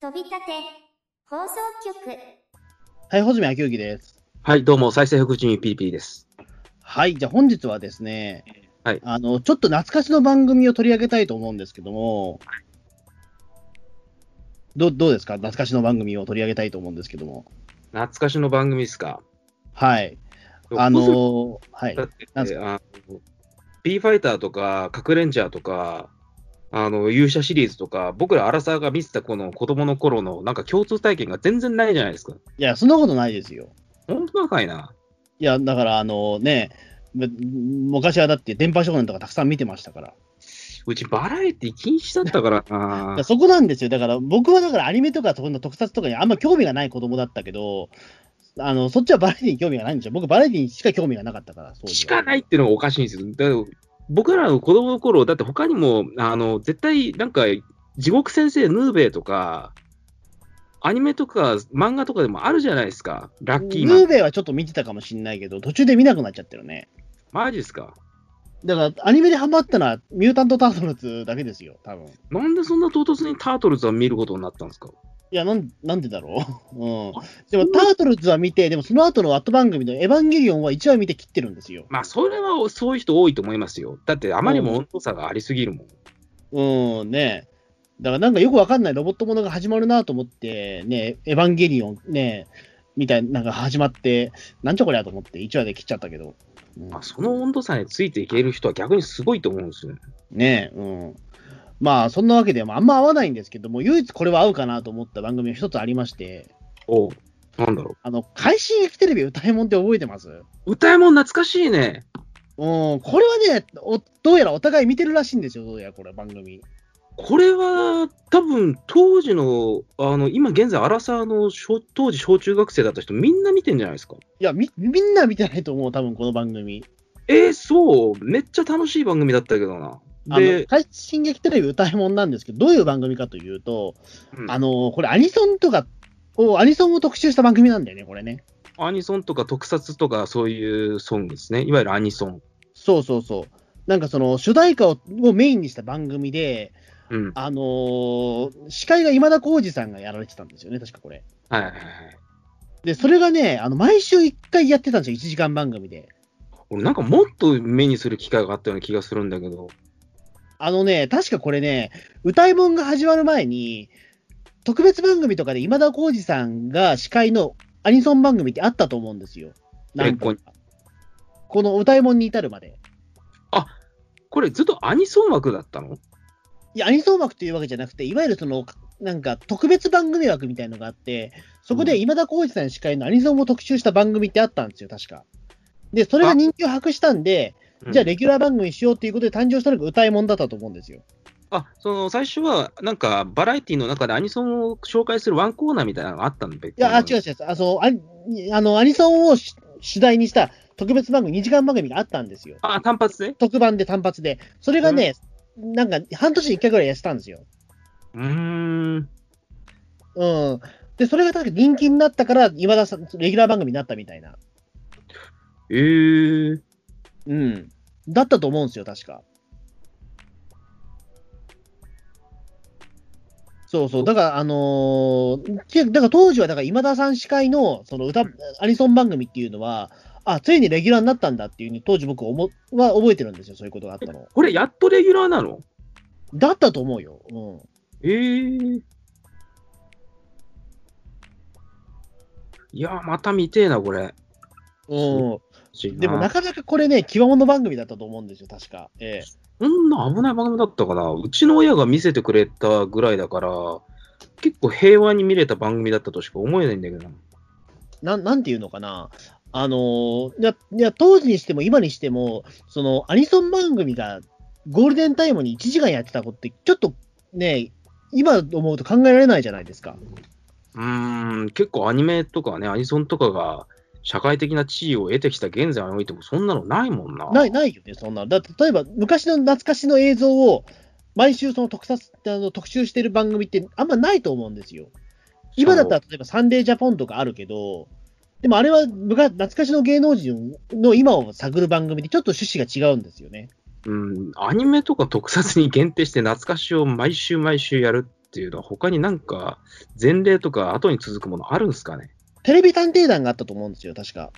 飛び立て放送局はい、穂積明之です。はい、どうも、再生福祉ピリピリです。はい、じゃあ本日はですね、はいあの、ちょっと懐かしの番組を取り上げたいと思うんですけども、どどうですか？懐かしの番組を取り上げたいと思うんですけども。懐かしの番組ですか？はい。あのーはいだ。って、なんすあの B ファイターとか、核レンジャーとか、あの勇者シリーズとか、僕らアラサーが見てたこの子供の頃のなんか共通体験が全然ないじゃないですか。いや、そんなことないですよ。本当かいな。いや、だから、あのね、む昔はだって電波少年とかたくさん見てましたから。うちバラエティ禁止だったから いなや。そこなんですよ。だから、僕はだからアニメとかそこの特撮とかにあんま興味がない子供だったけど、あの、そっちはバラエティに興味がないんですよ。僕、バラエティにしか興味がなかったから、しかないっていうのがおかしいんですよ。だ僕らの子供の頃、だって他にも、あの、絶対、なんか、地獄先生ヌーベイとか、アニメとか漫画とかでもあるじゃないですか。ラッキーマン。ヌーベイはちょっと見てたかもしんないけど、途中で見なくなっちゃってるね。マジですか？だから、アニメでハマったのは、ミュータント・タートルズだけですよ、多分。いなんでそんな唐突にタートルズは見ることになったんですか？や、なんなんでだろう？うん。でも、タートルズは見て、でもその後の後番組のエヴァンゲリオンは1話見て切ってるんですよ。まあ、それはそういう人多いと思いますよ。だって、あまりにも温度差がありすぎるもん。うん、ねだからなんかよくわかんないロボットものが始まるなと思って、ね、エヴァンゲリオンね、みたいな、なんか始まって、なんちゃこりゃと思って1話で切っちゃったけど。うんまあ、その温度差についていける人は逆にすごいと思うんですよ。ねうん。まあ、そんなわけで、まあ、あんま合わないんですけども、唯一これは合うかなと思った番組が一つありまして、おうなんだろあの、快進撃テレビ歌いもんって覚えてます？う。歌いもん懐かしいね。うん、これはねお、どうやらお互い見てるらしいんですよ、どうやらこれ、番組。これは、多分当時の、あの、今現在、アラサーの小当時小中学生だった人、みんな見てんじゃないですか。いや、み、みんな見てないと思う、多分この番組。えー、そう。めっちゃ楽しい番組だったけどな。あの、で、快進撃テレビ歌いもんなんですけど、どういう番組かというと、うんあの、これアニソンとかを、アニソンを特集した番組なんだよね、これね。アニソンとか特撮とかそういうソングですね。いわゆるアニソン。そうそうそう。なんかその、主題歌ををメインにした番組で、うん。あのー司会が今田耕司さんがやられてたんですよね、確かこれ。はいはいはい。で、それがね、あの、毎週1回やってたんですよ、1時間番組で。俺なんかもっと目にする機会があったような気がするんだけど。あのね、確かこれね、歌いもんが始まる前に、特別番組とかで今田耕司さんが司会のアニソン番組ってあったと思うんですよ。なんかえここの歌いもんに至るまで。これずっとアニソン枠だったの？いや、アニソン枠というわけじゃなくて、いわゆるその、なんか特別番組枠みたいのがあって、そこで今田耕司さん司会のアニソンを特集した番組ってあったんですよ、確か。で、それが人気を博したんで、じゃあレギュラー番組にしようということで誕生したのが歌いもんだったと思うんですよ。あ、その最初はなんかバラエティの中でアニソンを紹介するワンコーナーみたいなのがあったんだいや、あ、違う違う。あそうアニあのアニソンをし主題にした特別番組、2時間番組があったんですよ。あ、単発で？特番で単発で。それがね、なんか半年に1回ぐらいやってたんですよ。うーん。うん。で、それが確か人気になったから、今田さん、レギュラー番組になったみたいな。えー。うん。だったと思うんですよ、確か。そうそう。だから、あのーけだから当時は、だから今田さん司会の、その歌、アニソン番組っていうのは、あ、ついにレギュラーになったんだっていうふうに、当時僕思は覚えてるんですよ、そういうことがあったの。これやっとレギュラーなの？だったと思うよ。うん。えー。いやー、また見てえな、これ。うん。でもなかなかこれね、極物番組だったと思うんですよ、確か。ええ。こんな危ない番組だったかな。うちの親が見せてくれたぐらいだから、結構平和に見れた番組だったとしか思えないんだけどな。なん、ていうのかな。あのーいや、いや、当時にしても今にしても、その、アニソン番組がゴールデンタイムに1時間やってたことって、ちょっとね、今思うと考えられないじゃないですか。うーん、結構アニメとかね、アニソンとかが社会的な地位を得てきた現在においても、そんなのないもんな。ない、ないよね、そんなの。だって、例えば、昔の懐かしの映像を、毎週その特撮、あの特集してる番組ってあんまないと思うんですよ。今だったら、例えばサンデージャポンとかあるけど、でもあれは昔懐かしの芸能人の今を探る番組でちょっと趣旨が違うんですよね。うん、アニメとか特撮に限定して懐かしを毎週毎週やるっていうのは、他になんか前例とか後に続くものあるんですかね？テレビ探偵団があったと思うんですよ、確か。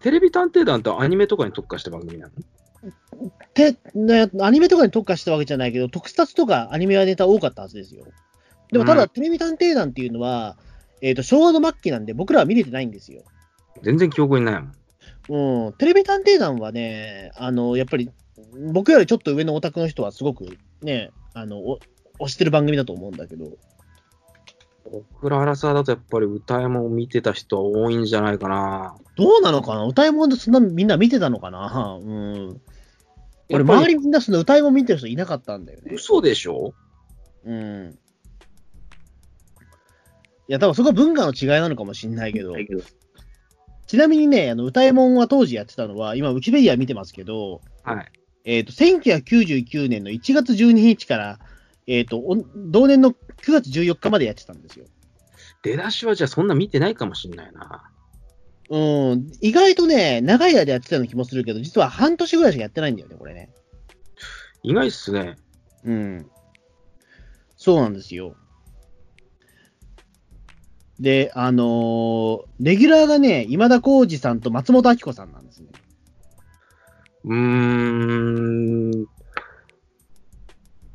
テレビ探偵団ってアニメとかに特化した番組なの？て、ね、アニメとかに特化したわけじゃないけど、特撮とかアニメはネタ多かったはずですよ。でもただ、うんテレビ探偵団っていうのは、えっ、と、昭和の末期なんで、僕らは見れてないんですよ。全然記憶にないもん。うん、テレビ探偵団はね、あの、やっぱり、僕よりちょっと上のオタクの人はすごくね、あの、お推してる番組だと思うんだけど、僕らアラサーだとやっぱり歌山を見てた人は多いんじゃないかな。どうなのかな？歌い物でそんなみんな見てたのかな？うん。俺、周りみんなその歌い物見てる人いなかったんだよね。嘘でしょ？うん。いや、多分そこは文化の違いなのかもしれないけど、ちなみにね、あの歌右衛門は当時やってたのは、今、ウィキペディア見てますけど、はい。えっ、と、1999年の1月12日から、えっ、と、お同年の9月14日までやってたんですよ。出だしはじゃあそんな見てないかもしんないな。うん、意外とね、長い間やってたような気もするけど、実は半年ぐらいしかやってないんだよね、これね。意外っすね。うん。そうなんですよ。で、あのーレギュラーがね、今田耕司さんと松本明子さんなんですね。うーん。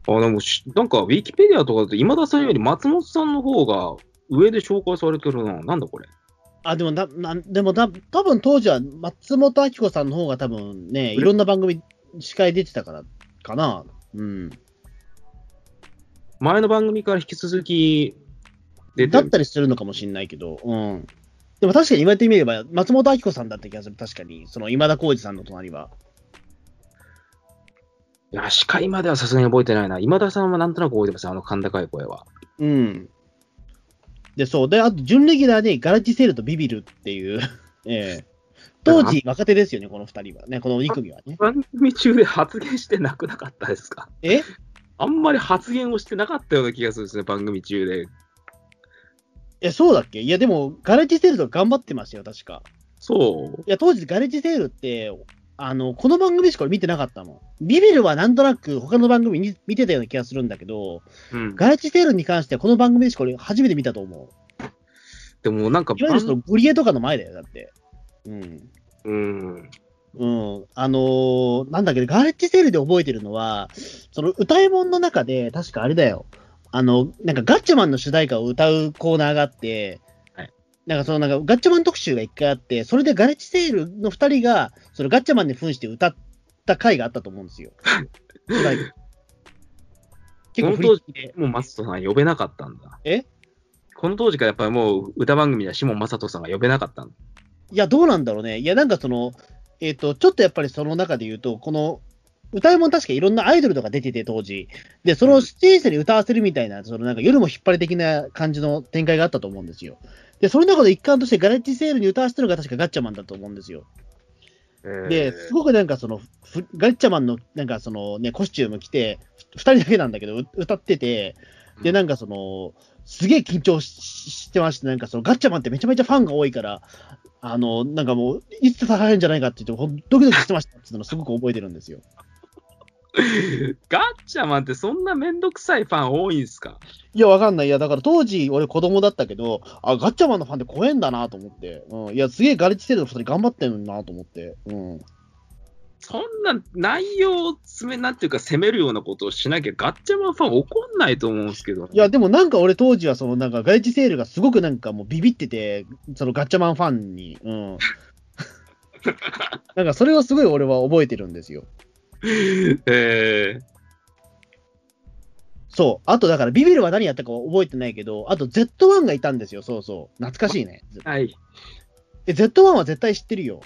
あ、でもし、なんか、ウィキペディアとかだと、今田さんより松本さんの方が上で紹介されてるな。なんだこれ。あ、でもな、なでもだ、多分当時は松本明子さんの方が多分ね、いろんな番組司会出てたからかな。うん。前の番組から引き続き出てる。だったりするのかもしれないけど、うん。でも確かに言われてみれば、松本明子さんだった気がする、確かに。その今田耕司さんの隣は。いや、司会まではさすがに覚えてないな。今田さんはなんとなく覚えてますあの甲高い声は。うん。で、そう。で、あと、準レギュラーでガラッジセールとビビるっていう、ええ当時若手ですよね、この二人はね、この2組はね。番組中で発言してなくなかったですか？え？あんまり発言をしてなかったような気がするんですね、番組中で。え、そうだっけ？いや、でも、ガレッジセールとか頑張ってましたよ、確か。そう。いや、当時ガレッジセールって、あの、この番組しか俺見てなかったの。ビビるはなんとなく他の番組に見てたような気がするんだけど、うん。ガレッジセールに関してはこの番組でしか俺初めて見たと思う。でもなんかいわゆるそのゴリエとかの前だよ、だって。うん。うん。うん。あのーなんだっけど、ガレッジセールで覚えてるのは、その歌い物の中で、確かあれだよ。あの、なんかガッチャマンの主題歌を歌うコーナーがあって、はいなんかそのなんかガッチャマン特集が一回あって、それでガレッジセールの二人が、そのガッチャマンに扮して歌った回があったと思うんですよ。結構振り付きで。もう松人さん呼べなかったんだ。え？この当時からやっぱりもう歌番組では下正人さんが呼べなかったんだ。いや、どうなんだろうね。いや、なんかその、えっ、と、ちょっとやっぱりその中で言うと、この、歌いもん確かいろんなアイドルとか出てて、当時。で、その出演者に歌わせるみたいな、そのなんか夜も引っ張り的な感じの展開があったと思うんですよ。で、その中で一環としてガレッジセールに歌わせてるのが確かガッチャマンだと思うんですよ。で、すごくなんかその、ふガッチャマンのなんかそのね、コスチューム着て、ふ二人だけなんだけど、う歌ってて、で、なんかその、すげえ緊張ししてまして、なんかそのガッチャマンってめちゃめちゃファンが多いから、あの、なんかもう、いつ刺されるんじゃないかって言って、ドキドキしてましたっていうのをすごく覚えてるんですよ。ガッチャマンってそんなめんどくさいファン多いんすか？いや、わかんない。いや、だから当時、俺子供だったけど、あ、ガッチャマンのファンって怖えんだなと思って。うん。いや、すげえガレッジセールの二人頑張ってるなと思って。うん。そんな内容を詰め、なんていうか攻めるようなことをしなきゃガッチャマンファン怒んないと思うんですけど、いや、でもなんか俺当時はそのなんかガレッジセールがすごくなんかもうビビってて、そのガッチャマンファンに。うん。なんかそれをすごい俺は覚えてるんですよ。えそう。あとだからビビるは何やったか覚えてないけど、あと Z1 がいたんですよ。そうそう。懐かしいね。ー、はい。え、Z1 は絶対知ってるよ。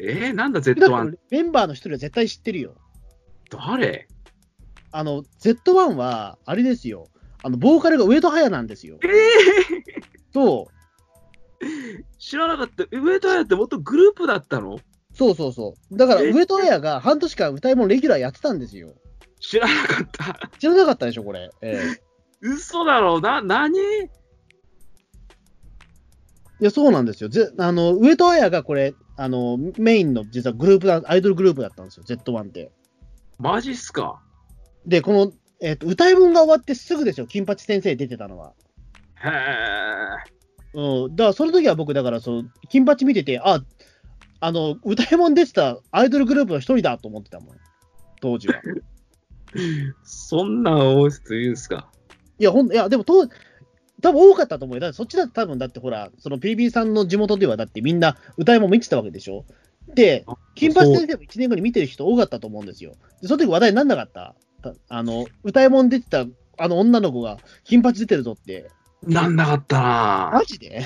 えー、なんだだって Z1? メンバーの一人は絶対知ってるよ。誰？あの、Z1 は、あれですよ。あの、ボーカルが上戸彩なんですよ。えー、そう。知らなかった。上戸彩ってもっとグループだったの？そうそうそう。だから、え上戸彩が半年間歌い物レギュラーやってたんですよ。知らなかった。知らなかったでしょ、これ。ええ嘘だろうな、何？いや、そうなんですよ。ぜあの、上戸彩がこれ、あの、メインの実はグループだ、アイドルグループだったんですよ、Z1 って。マジっすか？で、この、えっ、と、歌い物が終わってすぐですよ、金八先生出てたのは。へえ。うん。だから、その時は僕、だから、その、金八見てて、あ、あの、歌い物出てたアイドルグループの一人だと思ってたもん。当時は。そんな大人いるんですか？いや、ほん、いや、でも、と、多分多かったと思うよ。だってそっちだって多分、だってほら、その PB さんの地元では、だってみんな歌い物見てたわけでしょ？で、金八先生も1年後に見てる人多かったと思うんですよ。で、その時話題になんなかった？たあの、歌い物出てたあの女の子が金八出てるぞって。なんなかったなマジで？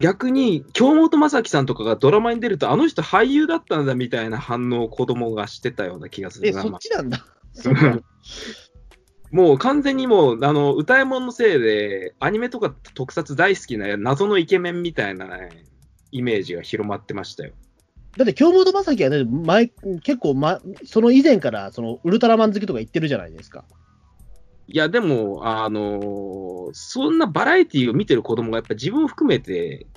逆に、京本政樹さんとかがドラマに出ると、あの人俳優だったんだみたいな反応を子供がしてたような気がすえ、るな。そっちなんだ。う んもう完全にもう、あの、歌い物のせいで、アニメとか特撮大好きな謎のイケメンみたいな、ね、イメージが広まってましたよ。だって、京本正樹は、ね、前、結構、ま、その以前から、その、ウルトラマン好きとか言ってるじゃないですか。いや、でも、あのーそんなバラエティを見てる子供がやっぱ自分を含めて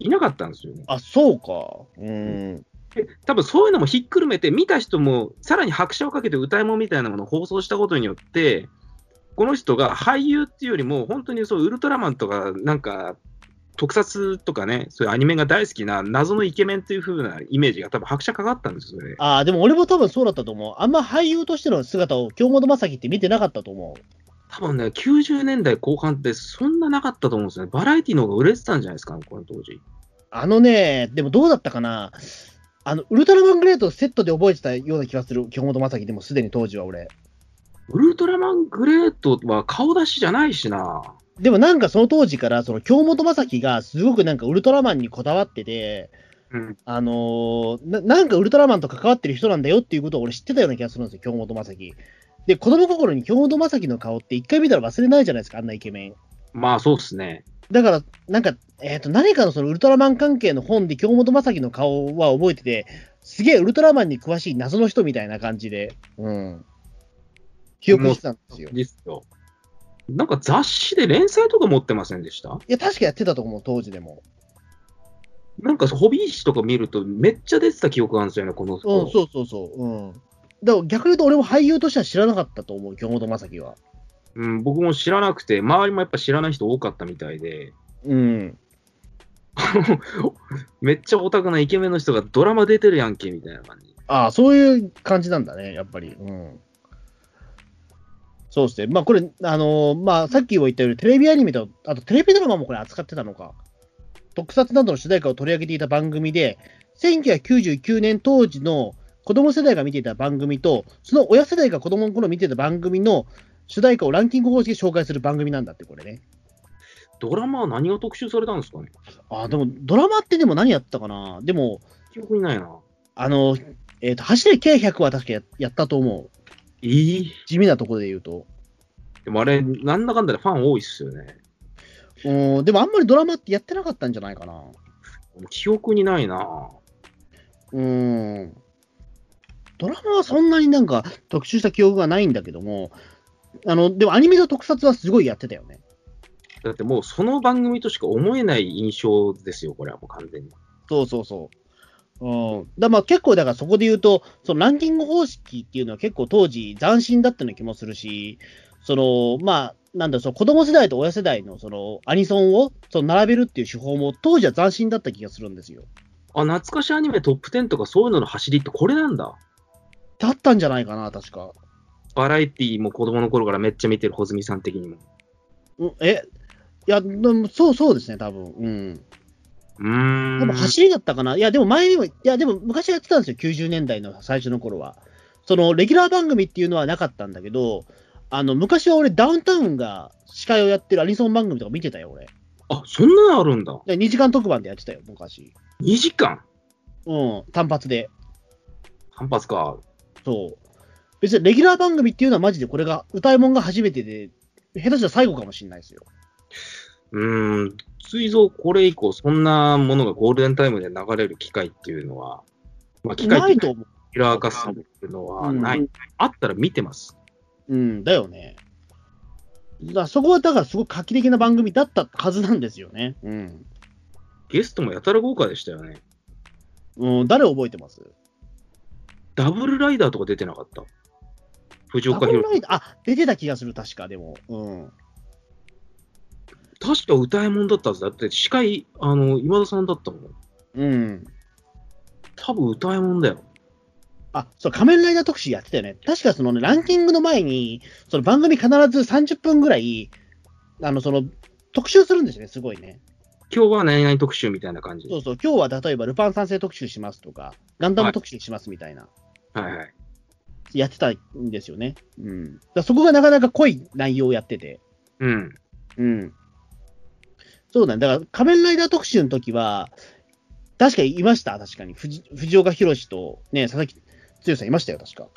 いなかったんですよね。あ、そうか。うん。で多分そういうのもひっくるめて、見た人もさらに拍車をかけて歌い物みたいなものを放送したことによって、この人が俳優っていうよりも、本当にそうウルトラマンとか、なんか、特撮とかね、そういうアニメが大好きな謎のイケメンっていう風なイメージが多分拍車かかったんですよね。ああ、でも俺も多分そうだったと思う。あんま俳優としての姿を京本正樹って見てなかったと思う。多分ね、90年代後半ってそんななかったと思うんですよね。バラエティの方が売れてたんじゃないですか、この当時。あのね、でもどうだったかな。あの、ウルトラマングレートをセットで覚えてたような気がする。京本正樹でもすでに当時は俺。ウルトラマングレートは顔出しじゃないしな。でもなんかその当時から、その京本正樹がすごくなんかウルトラマンにこだわってて、うん。あのーな、なんかウルトラマンと関わってる人なんだよっていうことを俺知ってたような気がするんですよ、京本正樹。で、子供心に京本正樹の顔って一回見たら忘れないじゃないですか、あんなイケメン。まあそうですね。だから、なんか、えっ、と、何かのそのウルトラマン関係の本で京本正樹の顔は覚えてて、すげえウルトラマンに詳しい謎の人みたいな感じで、うん。記憶してたんですよ。いですよ。なんか雑誌で連載とか持ってませんでした？や、確かやってたと思う、当時でも。なんかホビー誌とか見るとめっちゃ出てた記憶があるんですよね、このうん、子。そうそうそう。うん。だから逆に言うと俺も俳優としては知らなかったと思う、京本正樹は。うん、僕も知らなくて、周りもやっぱ知らない人多かったみたいで、うん。めっちゃオタクなイケメンの人がドラマ出てるやんけみたいな感じ。ああ、そういう感じなんだね、やっぱり。うん。そうですね。まあ、これ、あのーまあ、さっきも言ったように、テレビアニメと、あとテレビドラマもこれ扱ってたのか。特撮などの主題歌を取り上げていた番組で、1999年当時の子供世代が見ていた番組と、その親世代が子供の頃見ていた番組の主題歌をランキング方式で紹介する番組なんだって、これね。ドラマは何が特集されたんですかね？ああ、でも、ドラマってでも何やってたかなでも、記憶にないな。あの、えっ、と、走れ K100 は確かややったと思う。えー、地味なところで言うと。でもあれ、なんだかんだでファン多いっすよね。うん、でもあんまりドラマってやってなかったんじゃないかな。記憶にないな。うん。ドラマはそんなになんか特集した記憶がないんだけども、あの、でもアニメの特撮はすごいやってたよね。だってもうその番組としか思えない印象ですよ、これはもう完全に。そうそうそう。うん。だまあ結構だからそこで言うと、そのランキング方式っていうのは結構当時斬新だったような気もするし、その、まあ、なんだその子供世代と親世代のそのアニソンをその並べるっていう手法も当時は斬新だった気がするんですよ。あ、懐かしアニメトップ10とかそういうのの走りってこれなんだ。だったんじゃないかな、確か。バラエティも子供の頃からめっちゃ見てる穂積さん的にも。うん、えいや、でもそうそうですね、多分うん。うーん。多分走りだったかな？いや、でも前にも、いや、でも昔やってたんですよ、90年代の最初の頃は。その、レギュラー番組っていうのはなかったんだけど、あの、昔は俺、ダウンタウンが司会をやってるアニソン番組とか見てたよ、俺。あ、そんなのあるんだ。で2時間特番でやってたよ、昔。2時間？うん、単発で。反発か。そう。別にレギュラー番組っていうのはマジでこれが、歌いもんが初めてで、下手したら最後かもしれないですよ。うーん。ついぞこれ以降、そんなものがゴールデンタイムで流れる機会っていうのは、まあ、機会ないと思う。キラー化するっていうのはない。うんあったら見てます。うん、だよね。だそこはだからすごく画期的な番組だったはずなんですよね。うん。ゲストもやたら豪華でしたよね。うん、誰覚えてます？ダブルライダーとか出てなかった？藤岡弘ダブルライダー？あ、出てた気がする、確か、でも。うん。確か歌い物だったはずだって、司会、あの、今田さんだったもん。うん。多分歌い物だよ。あ、そう、仮面ライダー特集やってたよね。確かそのね、ランキングの前に、その番組必ず30分ぐらい、あの、その、特集するんですよね、すごいね。今日は何々特集みたいな感じ。そうそう、今日は例えばルパン三世特集しますとか、ガンダム特集しますみたいな、はいはい。やってたんですよね。うん。だからそこがなかなか濃い内容をやってて。うん。うん。そうだね。だから仮面ライダー特集の時は、確かにいました、確かに。藤藤岡弘とね、佐々木剛さんいましたよ、確か。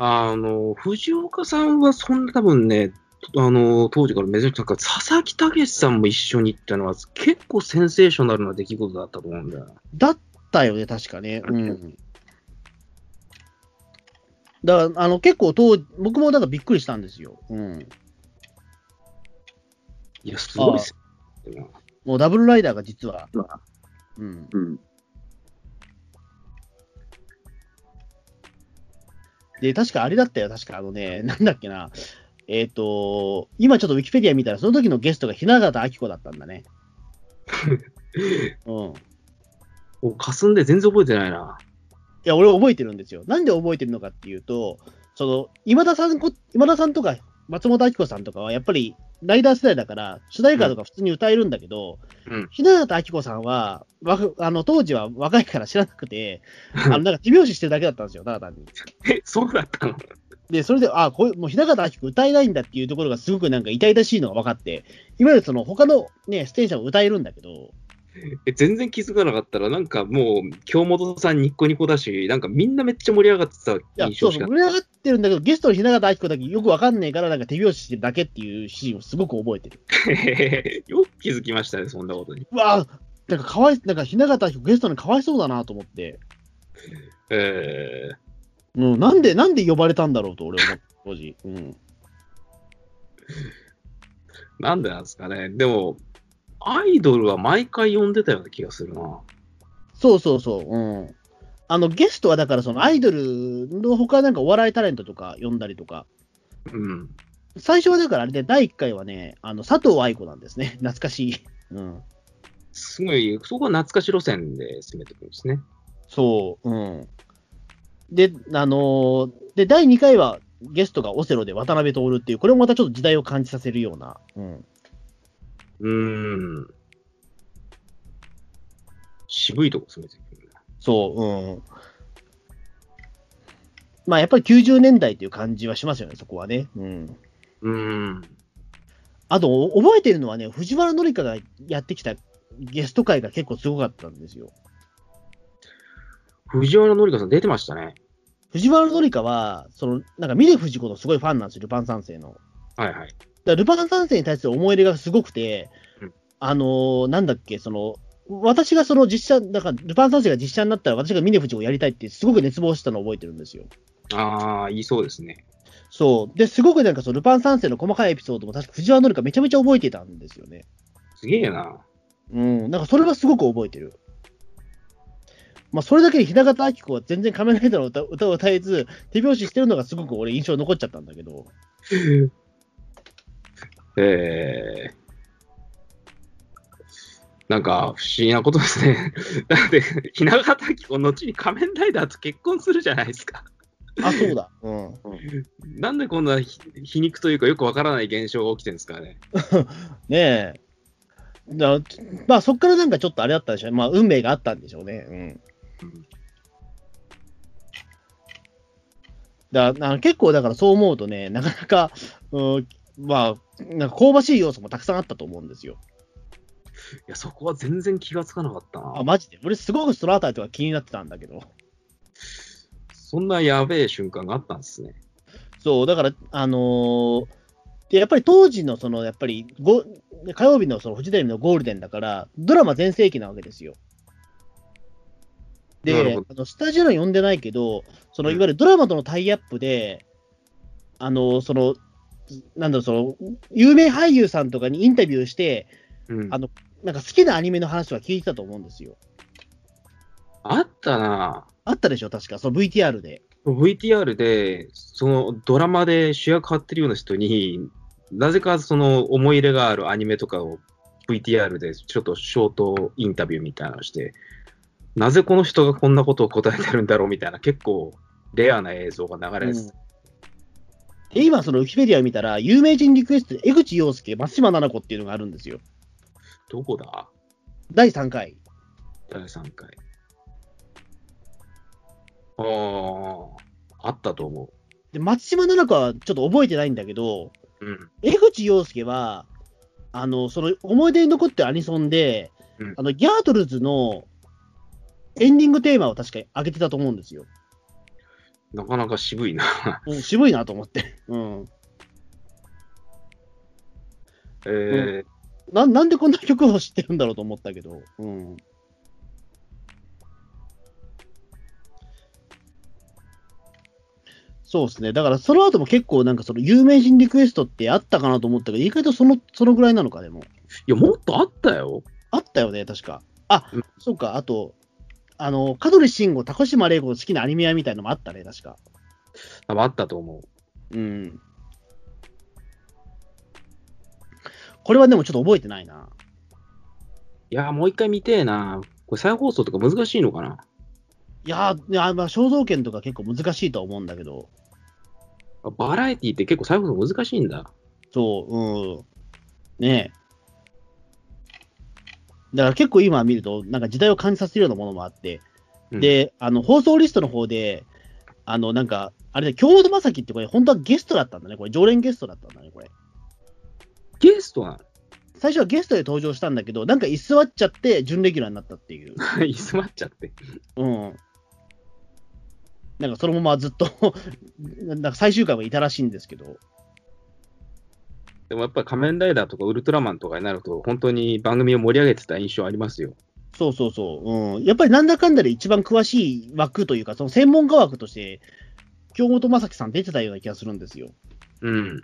あの、藤岡さんはそんな多分ね、あの、当時から珍しく、なんか佐々木武さんも一緒に行ったのは結構センセーショナルな出来事だったと思うんだよな。だったよね、確かね。うん。だから、あの、結構当、僕もだからびっくりしたんですよ。うん。いや、すごいっすよ。もうダブルライダーが実は、うん。うん。で、確かあれだったよ、確かあのね、なんだっけな。えっ、と、今ちょっとウィキペディア見たら、その時のゲストが雛形あき子だったんだね。うん。お、霞んで全然覚えてないな。いや、俺覚えてるんですよ。なんで覚えてるのかっていうと、その、今田さんこ、今田さんとか松本明子さんとかは、やっぱりライダー世代だから、主題歌とか普通に歌えるんだけど、うん。雛形あき子さんは、わあの当時は若いから知らなくて、あのなんか手拍子してるだけだったんですよ、ただ単に。え、そうだったの？で、それで、あ、こういう、もう雛形あき子歌えないんだっていうところがすごくなんか痛々しいのが分かって、いわゆるその他のね、ステージは歌えるんだけど、え全然気づかなかったら、なんかもう、京本さんニッコニコだし、なんかみんなめっちゃ盛り上がってた印象しか盛り上がってるんだけど、ゲストの雛形あき子だけよく分かんねえから、なんか手拍子してるだけっていうシーンをすごく覚えてる。よく気づきましたね、そんなことに。うわぁ、なんかかわい、なんか雛形あき子ゲストにかわいそうだなと思って、えうん、なんで、なんで呼ばれたんだろうと俺思った、当時。うん。ー、なんでなんですかね。でも、アイドルは毎回呼んでたような気がするな。そうそうそう、うん。あの、ゲストはだからそのアイドルのほかなんかお笑いタレントとか呼んだりとか、うん。最初はだからあれで第1回はね、あの、佐藤愛子なんですね。懐かしい。うん。すごい、そこは懐かし路線で攻めてくるんですね。そう、うん。で、あのーで、第2回はゲストがオセロで渡辺徹っていう、これもまたちょっと時代を感じさせるような、うん。うーん。渋いとこ攻めてくるね。そう、うん。まあやっぱり90年代という感じはしますよね、そこはね。うん。うーん。あと、お覚えてるのはね、藤原紀香がやってきたゲスト会が結構すごかったんですよ。藤原紀香さん出てましたね。藤原紀香は、その、なんか、峰不二子のすごいファンなんですよ、ルパン三世の。はいはい。だルパン三世に対する思い入れがすごくて、うんあのーなんだっけ、その、私がその実写、だから、ルパン三世が実写になったら、私が峰不二子をやりたいって、すごく熱望したのを覚えてるんですよ。ああ、言いそうですね。そう。で、すごくなんか、そのルパン三世の細かいエピソードも、確か藤原紀香めちゃめちゃ覚えてたんですよね。すげえな。うん、なんかそれはすごく覚えてる。まあ、それだけで雛形あき子は全然仮面ライダーの歌歌を歌えず、手拍子してるのがすごく俺印象に残っちゃったんだけど。えー、なんか不思議なことですね。だって、雛形明子、後に仮面ライダーと結婚するじゃないですか。あ、そうだ。うん。なんでこんなひ皮肉というかよくわからない現象が起きてるんですかね。ねえ。だまあ、そっからなんかちょっとあれだったでしょうね。まあ、運命があったんでしょうね。うん。だあの結構だからそう思うとね、なかなか、うん、まあ、なんか香ばしい要素もたくさんあったと思うんですよ。いや、そこは全然気がつかなかったあ、な。マジで。俺すごくストラータイとか気になってたんだけど。そんなやべえ瞬間があったんですね。そう、だから、あのーでやっぱり当時のその、やっぱりご、火曜日のそのフジテレビのゴールデンだから、ドラマ全盛期なわけですよ。であのスタジオには呼んでないけど、そのいわゆるドラマとのタイアップで、あの、その、なんだろう、その、有名俳優さんとかにインタビューして、うん、あのなんか好きなアニメの話は聞いてたと思うんですよ。あったな。あったでしょ、確か、その VTR で。VTR で、そのドラマで主役張ってるような人に、なぜかその思い入れがあるアニメとかを VTR でちょっとショートインタビューみたいなのをして、なぜこの人がこんなことを答えてるんだろうみたいな、結構レアな映像が流れて、で今、そのウィキペディアを見たら、有名人リクエストで江口洋介、松島菜々子っていうのがあるんですよ。どこだ？第3回。第3回。ああ、あったと思で、松島菜々子はちょっと覚えてないんだけど、う。うん。江口洋介は、あの、その思い出に残ってるアニソンで、うんあの、ギャートルズのエンディングテーマを確か上げてたと思うんですよ。なかなか渋いな。うん、渋いなと思って。うん。えーななんでこんな曲を知ってるんだろうと思ったけど。うん。そうですね。だからその後も結構なんかその有名人リクエストってあったかなと思ったけど、意外とそのそのぐらいなのか、でも。いや、もっとあったよ。あったよね、確か。あ、うんそうか、あと、あの、香取慎吾、高島玲子の好きなアニメ屋みたいのもあったね、確か。多分あったと思う。うん。これはでもちょっと覚えてないな。いやー、もう一回見てえな。これ再放送とか難しいのかな？いやーいや、まあ、肖像権とか結構難しいとは思うんだけど、バラエティって結構再放送難しいんだ。そう、うん。ねえ。だから結構今見ると、なんか時代を感じさせるようなものもあって、うん、で、あの、放送リストの方で、あの、なんか、あれで、京本正樹ってこれ、本当はゲストだったんだね。これ、常連ゲストだったんだね、これ。ゲストな最初はゲストで登場したんだけど、なんか居座っちゃって、準レギュラーになったっていう。の 居座っちゃって。うん。なんかそのままずっと なんか最終回もいたらしいんですけど、でもやっぱり仮面ライダーとかウルトラマンとかになると、本当に番組を盛り上げてた印象ありますよ。そうそうそう、うん。やっぱりなんだかんだで一番詳しい枠というか、その専門家枠として、京本正樹さん出てたような気がするんですよ。うん。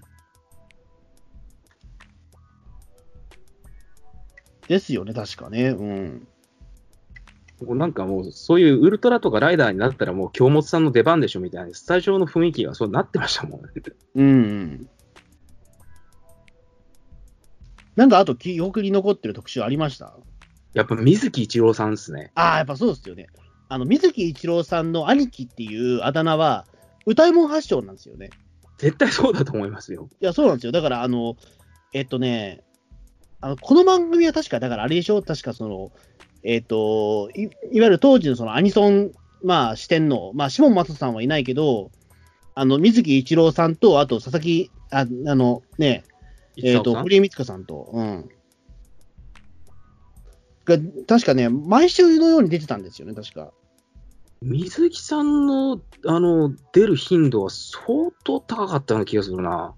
ですよね、確かね。うん。なんかもう、そういうウルトラとかライダーになったらもう京本さんの出番でしょみたいな、スタジオの雰囲気がそうなってましたもん。うん。なんかあと記憶に残ってる特集ありました？やっぱ水木一郎さんですね。ああ、やっぱそうですよね。あの、水木一郎さんの兄貴っていうあだ名は、歌い物発祥なんですよね。絶対そうだと思いますよ。いや、そうなんですよ。だから、あの、えっとね、あのこの番組は確か、だからあれでしょ、確かその、えっとい、いわゆる当時のそのアニソン、まあ、四天王、まあ、下松さんはいないけど、あの、水木一郎さんと、あと、佐々木、ああの、ね、えっ、と、一郎さん？堀江光子さんと、うん。が、確かね、毎週のように出てたんですよね、確か。水木さんのあの出る頻度は相当高かったような気がするな。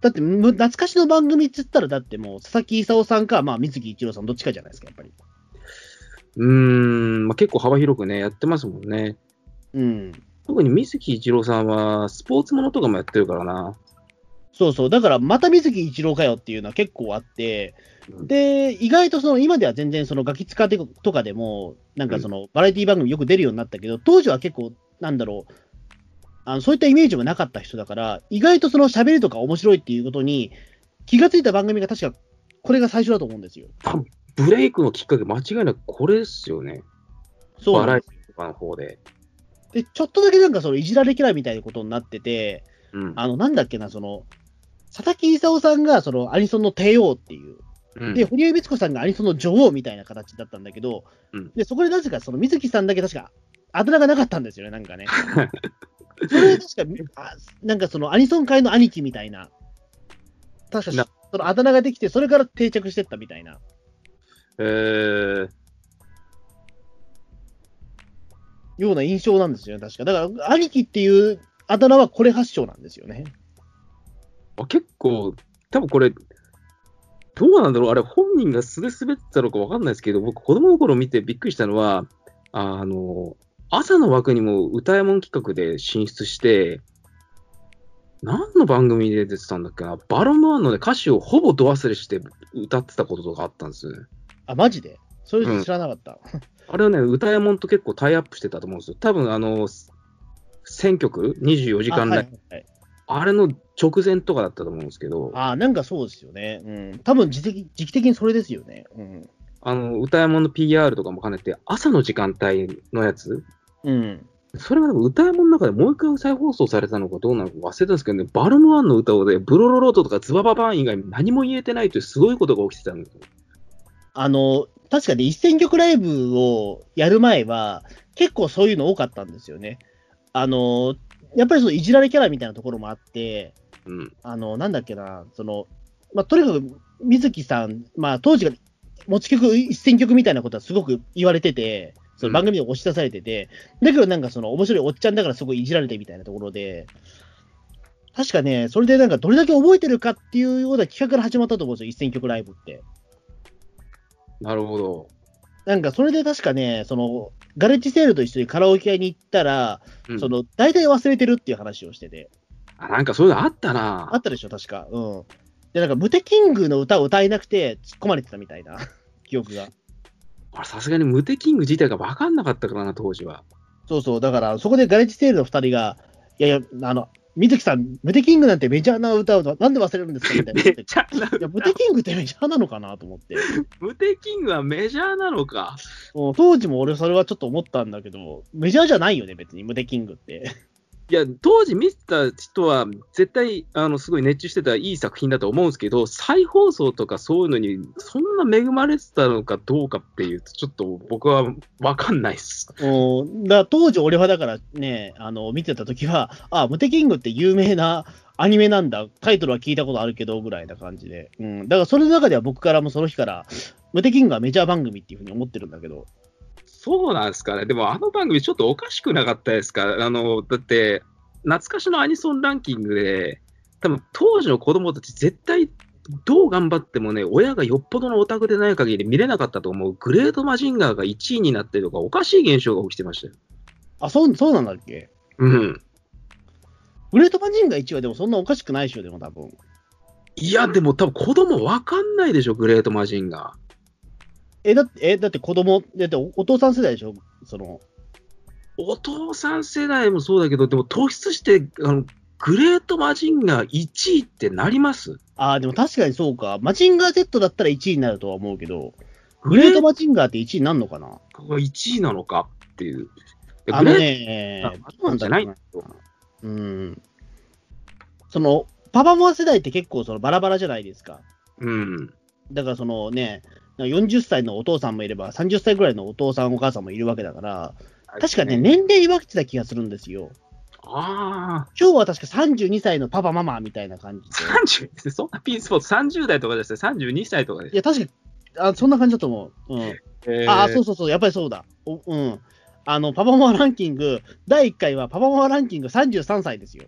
だって、む懐かしの番組っつったら、だってもう、佐々木勲さんか、まあ、水木一郎さん、どっちかじゃないですか、やっぱり。うーん、まあ、結構幅広くね、やってますもんね。うん。特に水木一郎さんはスポーツものとかもやってるからな。そうそう。だから、また水木一郎かよっていうのは結構あって、で、意外とその、今では全然そのガキ使ってとかでも、なんかその、バラエティ番組よく出るようになったけど、当時は結構、なんだろう、あのそういったイメージもなかった人だから、意外とその喋りとか面白いっていうことに気がついた番組が確か、これが最初だと思うんですよ。ブレイクのきっかけ、間違いなくこれですよね。そうバラエティとかの方で。で、ちょっとだけなんかそのいじられキャラみたいなことになってて、うん。あの、なんだっけな、その、佐々木勲さんがそのアニソンの帝王っていう、うんで、堀江光子さんがアニソンの女王みたいな形だったんだけど、うんで、そこでなぜかその水木さんだけ確か、あだ名がなかったんですよね、なんかね。それで確か、あなんかそのアニソン界の兄貴みたいな、確かなそのあだ名ができて、それから定着してったみたいな。えー、ような印象なんですよね、確か。だから、兄貴っていうあだ名はこれ発祥なんですよね。あ結構、多分これ、どうなんだろう、あれ、本人が素で滑ってたのか分かんないですけど、僕、子供の頃見てびっくりしたのは、あの、朝の枠にも歌い物企画で進出して、何の番組で出てたんだっけな、バロンノワンの、ね、歌詞をほぼど忘れして歌ってたこととかあったんです。あ、マジで？そういうの知らなかった。あれはね、歌い物と結構タイアップしてたと思うんですよ。多分あの、選曲 ?24 時間ライブ。あれの直前とかだったと思うんですけど、あーなんかそうですよね。うん。多分時期時期的にそれですよね。うん。あの、歌い物の PR とかも兼ねて、朝の時間帯のやつ？うん。それが歌い物の中でもう一回再放送されたのかどうなのか忘れたんですけどね、バルムワンの歌をね、ブロロロートとかズバババーン以外何も言えてないというすごいことが起きてたんですよ。あの、確かに一選曲ライブをやる前は、結構そういうの多かったんですよね。あの、やっぱりそのいじられキャラみたいなところもあって、うん。あの、なんだっけな、その、まあ、とにかく水木さん、まあ、当時が持ち曲一選曲みたいなことはすごく言われてて、その番組で押し出されてて、だけどなんかその面白いおっちゃんだからすごいいじられてみたいなところで、確かね、それでなんかどれだけ覚えてるかっていうような企画から始まったと思うんですよ、一選曲ライブって。なるほど。なんかそれで確かね、その、ガレッジセールと一緒にカラオケ屋に行ったら、うんその、大体忘れてるっていう話をしてて、あなんかそういうのあったなあったでしょ、確か。うん。で、なんか、ムテキングの歌を歌えなくて突っ込まれてたみたいな 記憶が。あれさすがにムテキング自体が分かんなかったからな、当時は。そうそう、だから、そこでガレッジセールの二人が、いやいや、あの、水木さん、ムテキングなんてメジャーな歌をなんで忘れるんですかみたいな。いめっちゃなや、ムテキングってメジャーなのかなと思って。ムテキングはメジャーなのか。当時も俺それはちょっと思ったんだけど、メジャーじゃないよね、別に、ムテキングって。いや、当時見てた人は、絶対、あの、すごい熱中してたいい作品だと思うんですけど、再放送とかそういうのに、そんな恵まれてたのかどうかっていうと、ちょっと僕は分かんないっす。おだ当時俺はだからね、あの、見てた時は、あ、ムテキングって有名なアニメなんだ、タイトルは聞いたことあるけど、ぐらいな感じで。うん。だからそれの中では僕からもその日から、ムテキングはメジャー番組っていうふうに思ってるんだけど。そうなんですかね。でも、あの番組ちょっとおかしくなかったですか？あの、だって、懐かしのアニソンランキングで、多分当時の子供たち絶対、どう頑張ってもね、親がよっぽどのオタクでない限り見れなかったと思う、グレートマジンガーが1位になってるとか、おかしい現象が起きてましたよ。あ、そう、そうなんだっけ？うん。グレートマジンガー1はでもそんなおかしくないでしょ、でも多分。いや、でも多分子供わかんないでしょ、グレートマジンガえ、だって、え、だって子供、だっておお父さん世代でしょ？その、ー。お父さん世代もそうだけど、でも突出して、あの、グレートマジンガー1位ってなります？あーでも確かにそうか。マジンガー Z だったら1位になるとは思うけど、グレートマジンガーって1位になるのかな？が1位なのかっていう。あのねあ、どうなんじゃないうん。その、パパモア世代って結構そのバラバラじゃないですか。うん。だからそのね、40歳のお父さんもいれば、30歳ぐらいのお父さんお母さんもいるわけだから、確かね、年齢分けてた気がするんですよ。ああ、今日は確か32歳のパパママみたいな感じで。30、そんなピンスポーツ30代とかですね、32歳とかでいや、確かあそんな感じだと思う。うん。えああ、そうそうそう、やっぱりそうだ。おうん。あの、パパママランキング、第1回はパパママランキング33歳ですよ。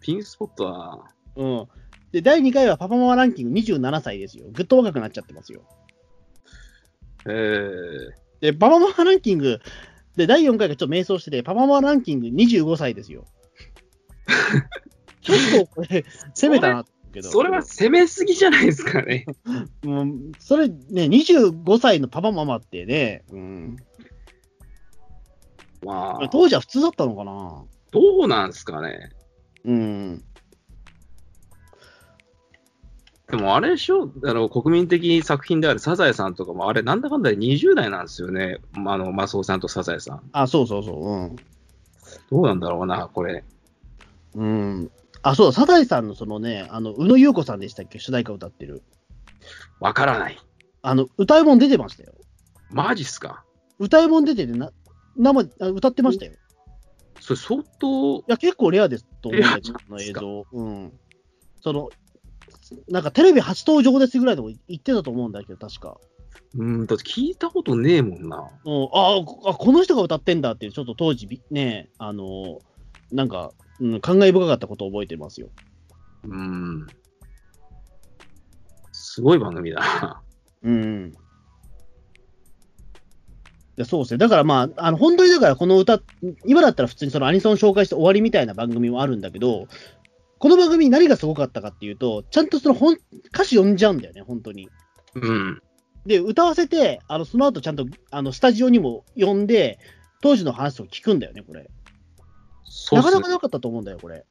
ピンスポットは、うん。で、第2回はパパママランキング27歳ですよ。ぐっと若くなっちゃってますよ。えー、で、パパママランキング、で、第4回がちょっと迷走してて、パパママランキング25歳ですよ。結構これ、攻めたなけど。それは攻めすぎじゃないですかね。も う、それね、25歳のパパママってね、うん。まあ、当時は普通だったのかなどうなんですかね。うん。でもあれでしょ？あの、国民的作品であるサザエさんとかも、あれ、なんだかんだで20代なんですよね。あの、マスオさんとサザエさん。あ、そうそうそう。うん。どうなんだろうな、これ。うん。あ、そうだ、サザエさんのそのね、あの、宇野優子さんでしたっけ？主題歌歌ってる。わからない。あの、歌い物出てましたよ。マジっすか？歌い物出ててな、生、あ歌ってましたよ。いそれ相当、や、結構レアですと思うんだけど、の映像。うん。その、なんかテレビ初登場ですぐらいのこと言ってたと思うんだけど、確か。うん、だって聞いたことねえもんな。うん、ああ、この人が歌ってんだっていう、ちょっと当時び、ね、あの、なんか、うん、感慨深かったことを覚えてますよ。うん。すごい番組だな。うん。いやそうですね。だからまあ、あの、本当にだからこの歌、今だったら普通にそのアニソン紹介して終わりみたいな番組もあるんだけど、この番組何がすごかったかっていうと、ちゃんとその本歌詞読んじゃうんだよね、本当に。うん。で、歌わせて、あの、その後ちゃんと、あの、スタジオにも呼んで、当時の話を聞くんだよね、これ。そうなかなかなかったと思うんだよ、これ。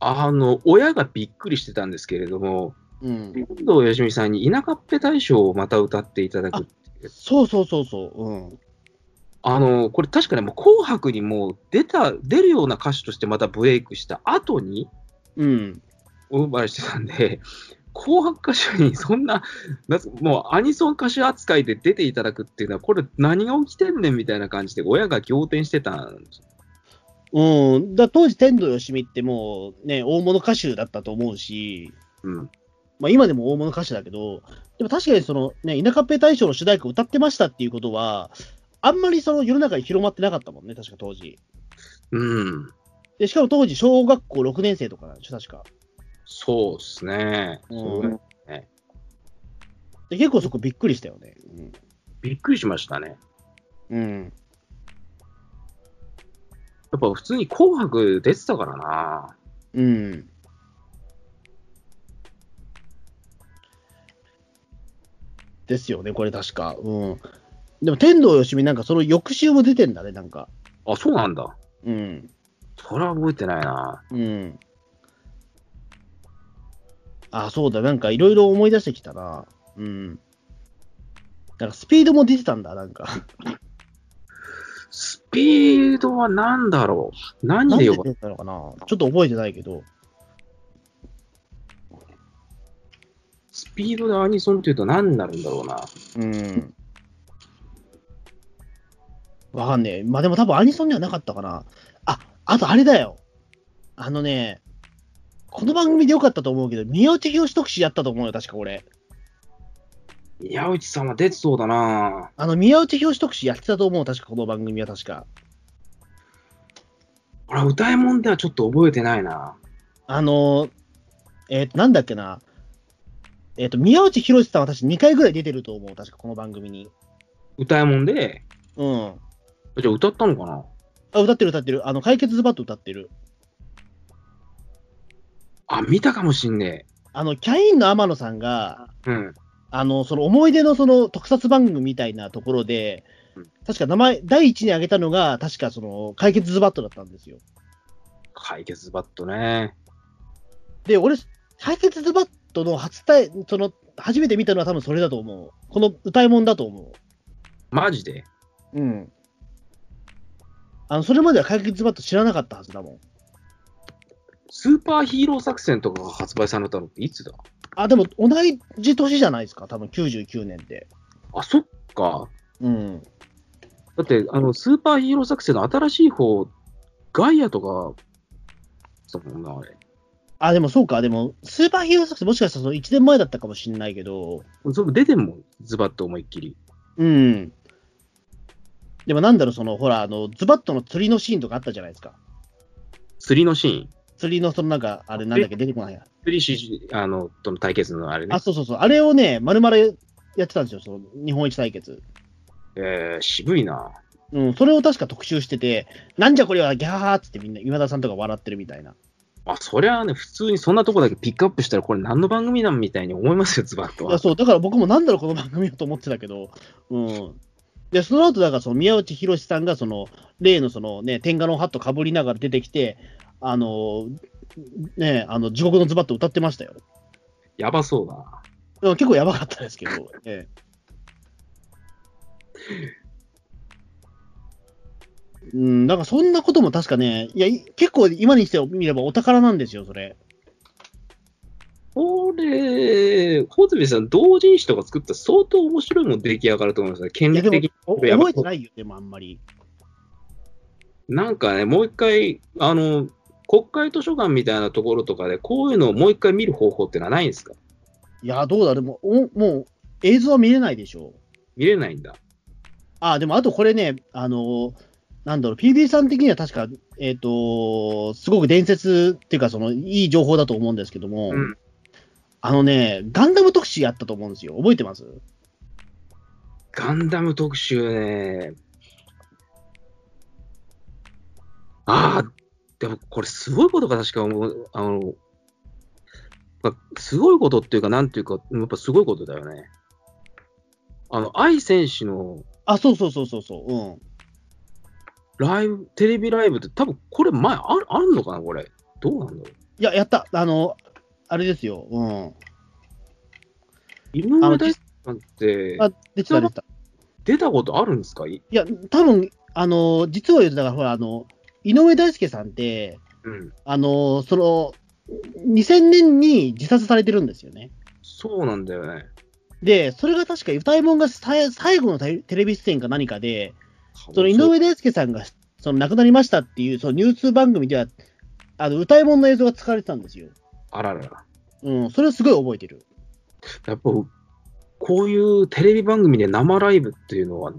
あの、親がびっくりしてたんですけれども、うん。天童よしみさんに田舎っぺ大賞をまた歌っていただくそうそうそうそう。うん。あの、これ確かね、もう紅白にもう出た、出るような歌手としてまたブレイクした後にうん。お呼ばれしてたんで、紅白歌手にそんな、なもうアニソン歌手扱いで出ていただくっていうのは、これ何が起きてんねんみたいな感じで、親が仰天してたんうん。だ当時、天童よしみってもうね、大物歌手だったと思うし、うん。まあ今でも大物歌手だけど、でも確かにそのね、田舎っぺ大賞の主題歌歌ってましたっていうことは、あんまりその世の中に広まってなかったもんね、確か当時。うん。で、しかも当時、小学校6年生とかなんでしょ、確か。そうですね。うんそうで結構そこびっくりしたよね。びっくりしましたね。うん。うん。やっぱ普通に紅白出てたからな。うん。ですよね、これ確か。うん。でも、天童よしみなんかその翌週も出てんだね、なんか。あ、そうなんだ。うん。それは覚えてないな。うん。あ、そうだ、なんかいろいろ思い出してきたな。うん。なんかスピードも出てたんだ、なんか。スピードは何だろう何ででよか出てたのかなちょっと覚えてないけど。スピードでアニソンって言うと何になるんだろうな。うん。わかんねえ。まあでも多分アニソンにはなかったかな。あ、あとあれだよ。あのね、この番組でよかったと思うけど、宮内博特集やったと思うよ、確かこれ。宮内さんは出てそうだな。あの、宮内博特集やってたと思う、確かこの番組は確か。俺は歌い物ではちょっと覚えてないな。あの、えっ、と、なんだっけな。えっ、と、宮内博さんは私2回ぐらい出てると思う、確かこの番組に。歌い物で、うん。じゃあ歌ったのかな？あ、歌ってる歌ってる。あの、解決ズバッと歌ってる。あ、見たかもしんねあの、キャインの天野さんが、え。うん。あの、その思い出のその特撮番組みたいなところでうん、確か名前、第一に挙げたのが、確かその、解決ズバットだったんですよ。解決バットね。で、俺、解決ズバットの初対、その、初めて見たのは多分それだと思う。この歌い物だと思マジで？う。うん。あの、それまでは解決ズバット知らなかったはずだもん。スーパーヒーロー作戦とかが発売されたのっていつだ？あ、でも同じ年じゃないですか、多分99年って。あ、そっか。うん。だって、あの、スーパーヒーロー作戦の新しい方、ガイアとか、そうもんな、あれ。あ、でもそうか、でも、スーパーヒーロー作戦もしかしたらその1年前だったかもしれないけど、それ出てんもん、ズバッと思いっきり。うん。でもなんだろう、その、ほら、あの、ズバットの釣りのシーンとかあったじゃないですか。釣りのシーン？釣りの、そのなんか、あれなんだっけ、出てこないや。釣りし、あの、との対決のあれねあ、。そうそうそう。あれをね、丸々やってたんですよ、その、日本一対決。えー、渋いな。うん、それを確か特集してて、なんじゃこれはギャーっつってみんな、今田さんとか笑ってるみたいな。あ、そりゃあね、普通にそんなとこだけピックアップしたら、これ何の番組なんみたいに思いますよ、ズバッとはいや、。そう、だから僕もなんだろう、この番組はと思ってたけど、うん。で、その後、だから、その宮内博さんが、その、例のそのね、天下のハットかぶりながら出てきて、あの、ね、あの、地獄のズバッと歌ってましたよ。やばそうだ結構やばかったですけど、ええ。うん、だからそんなことも確かね、いや、い結構今にしてみればお宝なんですよ、それ。これ、穂積さん、同人誌とか作ったら相当面白いもん出来上がると思いますね。権力的に。やば覚えてないよ、でもあんまり。なんかね、もう一回、あの、国会図書館みたいなところとかで、こういうのをもう一回見る方法ってのはないんですか？いや、どうだ、でも、おもう映像は見れないでしょう。見れないんだ。あ、でもあとこれね、あの、なんだろう、PB さん的には確か、えっ、と、すごく伝説っていうか、その、いい情報だと思うんですけども、うんあのね、ガンダム特集やったと思うんですよ。覚えてます？ガンダム特集ね。ああ、でもこれすごいことが確か思う、あの、ますごいことっていうか、なんていうか、やっぱすごいことだよね。あの、愛選手の、あ、そうそうそうそうそう。うん。ライブ、テレビライブって、多分これ前あるあるのかな、これ。どうなんだろう。いや、やった。あの、あれですよ。うん。井上大輔さんってあ、出てた、出てた。出たことあるんですか？いいや、多分あの、実を言うと、だから、ほら、あの、井上大輔さんって、うん。あの、その、2000年に自殺されてるんですよね。そうなんだよね。で、それが確か歌いもんがさい最後のテレテレビ出演か何かで、その井上大輔さんがその亡くなりましたっていうそのニュース番組では、あの歌いもんの映像が使われてたんですよ。あららら。うん、それをすごい覚えてる。やっぱ、こういうテレビ番組で生ライブっていうのは、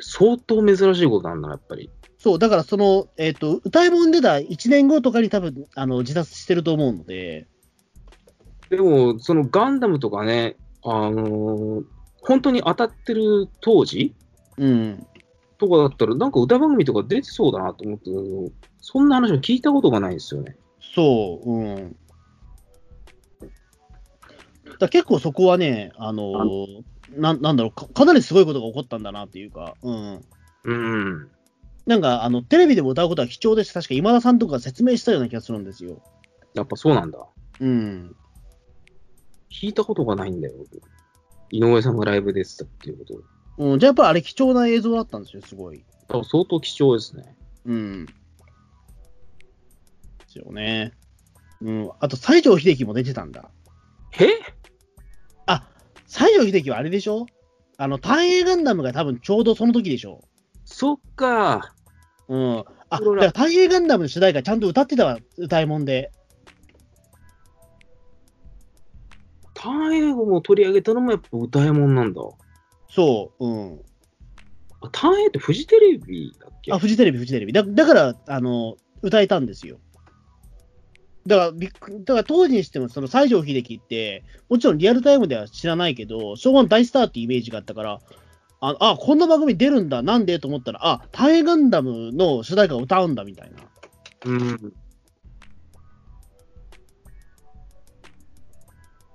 相当珍しいことなんだな、やっぱり。そう、だからその、えっ、と、歌いもん出た1年後とかに多分、あの、自殺してると思うので、でも、そのガンダムとかね、あのー本当に当たってる当時うん。とかだったら、なんか歌番組とか出てそうだなと思ってたけど、そんな話も聞いたことがないんですよね。そう、うん。だ結構そこはね、あのーななんだろうか、かなりすごいことが起こったんだなっていうか、うん。うん。なんか、あの、テレビでも歌うことは貴重です。確か今田さんとかが説明したような気がするんですよ。やっぱそうなんだ。うん。聞いたことがないんだよ。僕井上さんがライブ出てたっていうこと。うん、じゃあやっぱあれ貴重な映像だったんですよ、すごい。相当貴重ですね。うん。ですよね。うん。あと、西城秀樹も出てたんだ。え？あ、西城秀樹はあれでしょ？あの、単影ガンダムが多分ちょうどその時でしょそっか。うん。あ、だから単影ガンダムの主題歌ちゃんと歌ってたわ、歌いもんで。単英語も取り上げたのもやっぱ歌いもんなんだ。そう。うん。あ単英ってフジテレビだっけ？あ、フジテレビ、フジテレビ。だだから、あの、歌えたんですよ。だから、びっくだから当時にしても、その西城秀樹って、もちろんリアルタイムでは知らないけど、昭和の大スターってイメージがあったから、あ、あこんな番組出るんだ、なんでと思ったら、あ、タイガンダムの主題歌を歌うんだみたいな。うん。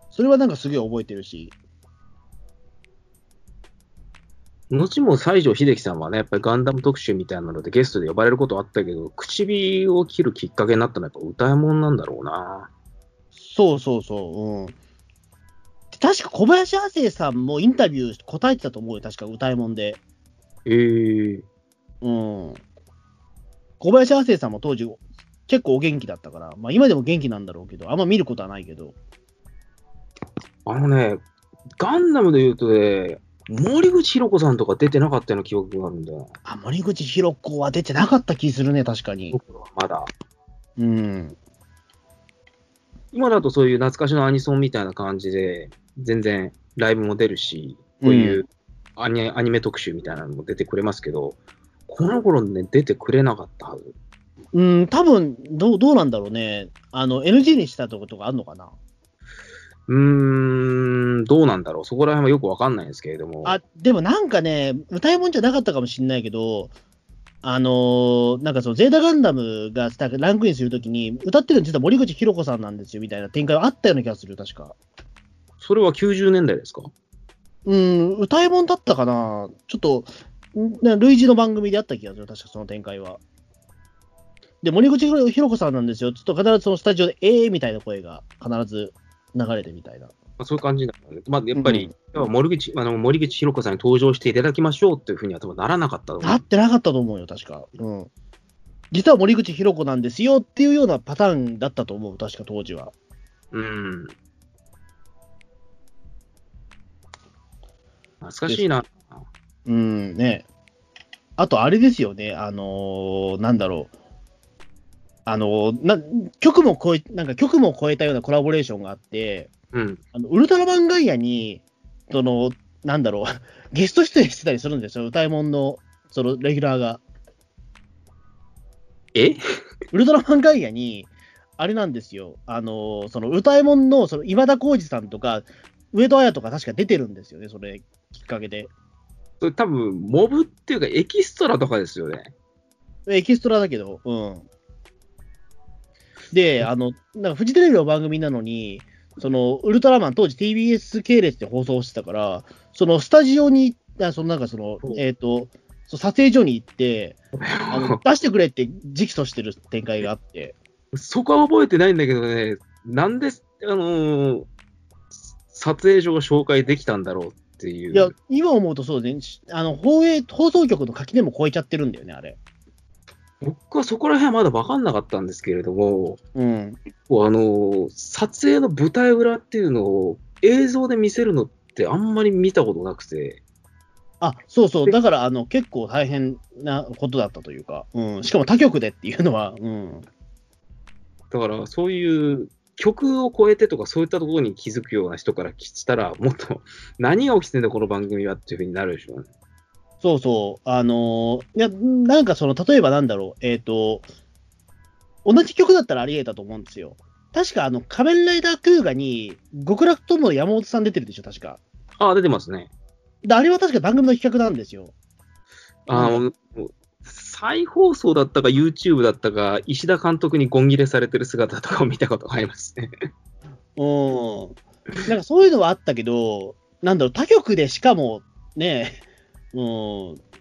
それはなんかすげえ覚えてるし。後も西城秀樹さんはね、やっぱりガンダム特集みたいなのでゲストで呼ばれることあったけど、唇を切るきっかけになったのはやっぱ歌いもんなんだろうな。そうそうそう。うん。で確か小林亜生さんもインタビュー答えてたと思うよ、確か歌いもんで。えー、うん。小林亜生さんも当時、結構お元気だったから、まあ今でも元気なんだろうけど、あんま見ることはないけど。あのね、ガンダムで言うとね、森口博子さんとか出てなかったような記憶があるんだよ。あ、森口博子は出てなかった気するね、確かに。僕はまだ。うん。今だとそういう懐かしのアニソンみたいな感じで、全然ライブも出るし、こういうアニ,、アニメ特集みたいなのも出てくれますけど、この頃ね、出てくれなかったはず。うん、多分どう、どうなんだろうね。あの、NG にしたとことかあるのかな？うーん、どうなんだろう。そこら辺はよくわかんないんですけれども。あ、でもなんかね、歌い物じゃなかったかもしれないけど、あのーなんかそのゼータガンダムがさランクインするときに、歌ってるの実は森口博子さんなんですよみたいな展開はあったような気がする、確か。それは90年代ですか？うん、歌い物だったかなちょっと、類似の番組であった気がする、確かその展開は。で、森口博子さんなんですよ。ちょっと必ずそのスタジオで、えーみたいな声が必ず流れてみたいな。まあ、そういう感じなんだね。まあ、やっぱり、やっぱ森口あの森口博子さんに登場していただきましょうっていうふうには多分ならなかったと思うなってなかったと思うよ、確か。うん。実は森口博子なんですよっていうようなパターンだったと思う、確か当時は。うん。懐かしいな。うん、ね。あと、あれですよね、あのーなんだろう。あのーな、曲も超え、なんか曲も超えたようなコラボレーションがあって、うん。あのウルトラマンガイアに、その、なんだろう、ゲスト出演してたりするんですよ、歌いもんの、その、レギュラーが。え？ウルトラマンガイアに、あれなんですよ、あの、その、歌いもんの、その、今田耕司さんとか、上戸彩とか確か出てるんですよね、それ、きっかけで。それ多分、モブっていうかエキストラとかですよね。エキストラだけど、うん。で、あの、なんかフジテレビの番組なのに、その、ウルトラマン当時 TBS 系列で放送してたから、そのスタジオに、あそのなんかそのうん、えっ、と、そう撮影所に行ってあの、出してくれって直訴してる展開があって、そこは覚えてないんだけどね、なんで、あのー撮影所が紹介できたんだろうっていう。いや、今思うとそうね、しあの放映放送局の垣根も超えちゃってるんだよね、あれ。僕はそこら辺はまだ分かんなかったんですけれども、うん、こうあのー撮影の舞台裏っていうのを映像で見せるのってあんまり見たことなくて、あそうそう、だからあの結構大変なことだったというか、うん、しかも他局でっていうのは、うん、だからそういう曲を超えてとかそういったところに気づくような人からしたら、もっと何が起きてんだ、この番組はっていうふうになるでしょうね。そうそう、あのーいや、なんかその、例えばなんだろう、えっ、と、同じ曲だったらありえたと思うんですよ。確か、あの、仮面ライダークーガに、極楽との山本さん出てるでしょ、確か。ああ、出てますね。で、あれは確か番組の企画なんですよ。あの、再放送だったか YouTube だったか、石田監督にゴン切れされてる姿とかを見たことがありますね。うん。なんかそういうのはあったけど、なんだろう、他局でしかも、ね、うん、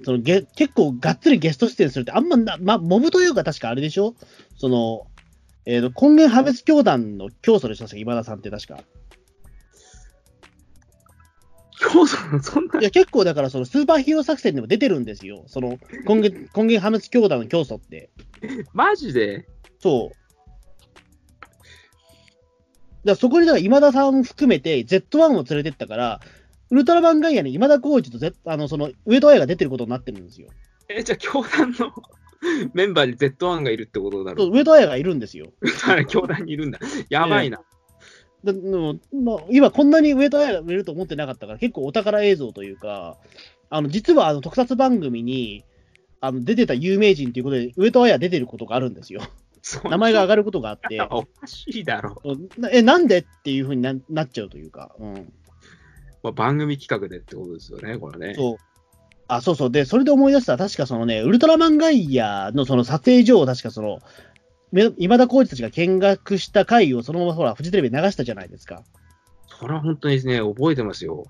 そのゲ結構がっつりゲスト出演するって、あんまな、ま、モブというか確かあれでしょ？その、えーと、根源破滅教団の教祖でしたっけ？今田さんって確か。今日そそんないや、結構だから、そのスーパーヒーロー作戦でも出てるんですよ。その根源、根源破滅教団の教祖って。マジで？そう。だそこにだから今田さん含めて Z1 を連れてったから、ウルトラマンガイアに今田耕司と、あのその上戸彩が出てることになってるんですよ。え、じゃあ教団の メンバーに Z1 がいるってことだろそう上戸彩がいるんですよ。う。教団にいるんだ。やばいな。だでもまあ、今こんなに上戸彩がいると思ってなかったから、結構お宝映像というか、あの実はあの特撮番組にあの出てた有名人ということで、上戸彩出てることがあるんですよ。名前が上がることがあって。おかしいだろ。なえ、なんでっていうふうにななっちゃうというか、うん、まあ、番組企画でってことですよね、これね。そう。あ、そうそう。で、それで思い出したら、確かそのね、ウルトラマンガイアのその撮影所を確かその、め今田耕司たちが見学した回をそのままほら、フジテレビで流したじゃないですか。それは本当にね、覚えてますよ。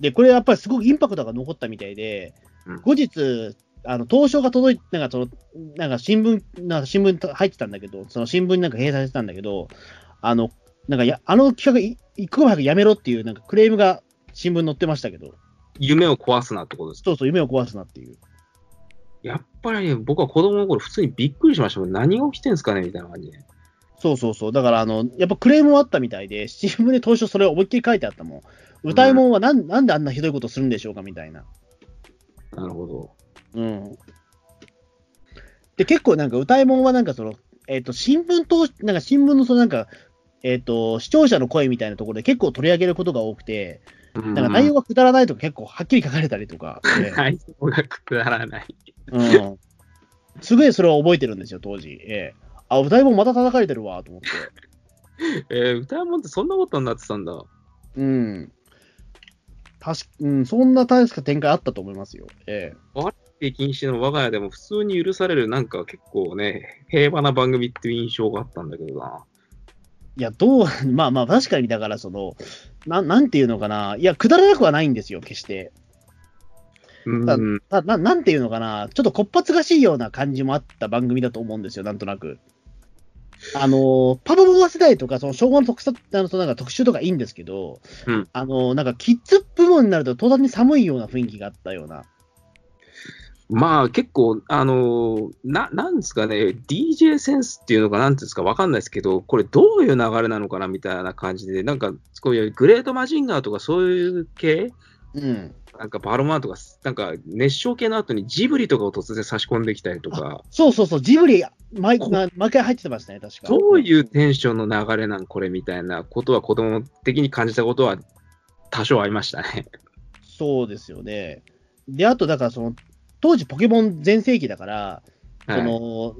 で、これやっぱりすごくインパクトが残ったみたいで、うん後日、あの、東証が届いて、なんかその、なんか新聞、なんか新聞入ってたんだけど、その新聞になんか掲載してたんだけど、あの、なんかや、あの企画い一刻も早くやめろっていうなんかクレームが新聞に載ってましたけど、夢を壊すなってことです。そうそう、夢を壊すなっていう。やっぱりね、僕は子供の頃普通にびっくりしましたもん。何が起きてんすかねみたいな感じで。そうそうそう。だから、あの、やっぱクレームもあったみたいで、新聞で当初それを思いっきり書いてあったもん。歌いもんはなん,、なんであんなひどいことするんでしょうかみたいな。なるほど。うん。で、結構なんか歌いもんはなんかその、えっ、と、新聞と、なんか新聞のそのなんか、えっ、と、視聴者の声みたいなところで結構取り上げることが多くて、うんなんか内容がくだらないとか結構はっきり書かれたりとか、ね 内容がくだらない。うん。すごいそれを覚えてるんですよ、当時。ええあ、歌いもんまた叩かれてるわ、と思って。えー、歌いもんってそんなことになってたんだ。うん。確か、うん、そんな確か展開あったと思いますよ。え禁止の我が家でも普通に許される、なんか結構ね、平和な番組っていう印象があったんだけどな。えいや、どう、まあまあ、確かにだから、その、ななんていうのかな。いや、くだらなくはないんですよ、決して。うん。なななんていうのかな。ちょっとこっぱずかしいような感じもあった番組だと思うんですよ、なんとなく。あの、パパママ世代とか、その昭和の特撮あのそのなんか特集とかいいんですけど、うんあの、なんかキッズ部門になると、途端に寒いような雰囲気があったような。まあ結構、あのーな、なんですかね、DJ センスっていうのかなんていうんですかわかんないですけど、これどういう流れなのかなみたいな感じで、なんか、こういうグレートマジンガーとかそういう系うん。なんかバルマンとか、なんか熱唱系の後にジブリとかを突然差し込んできたりとか、そうそうそう、ジブリ、毎毎回入ってましたね、確か。どういうテンションの流れなんこれみたいなことは子供的に感じたことは多少ありましたね。そうですよね。で、あと、だから、その、当時ポケモン全盛期だから、はいその、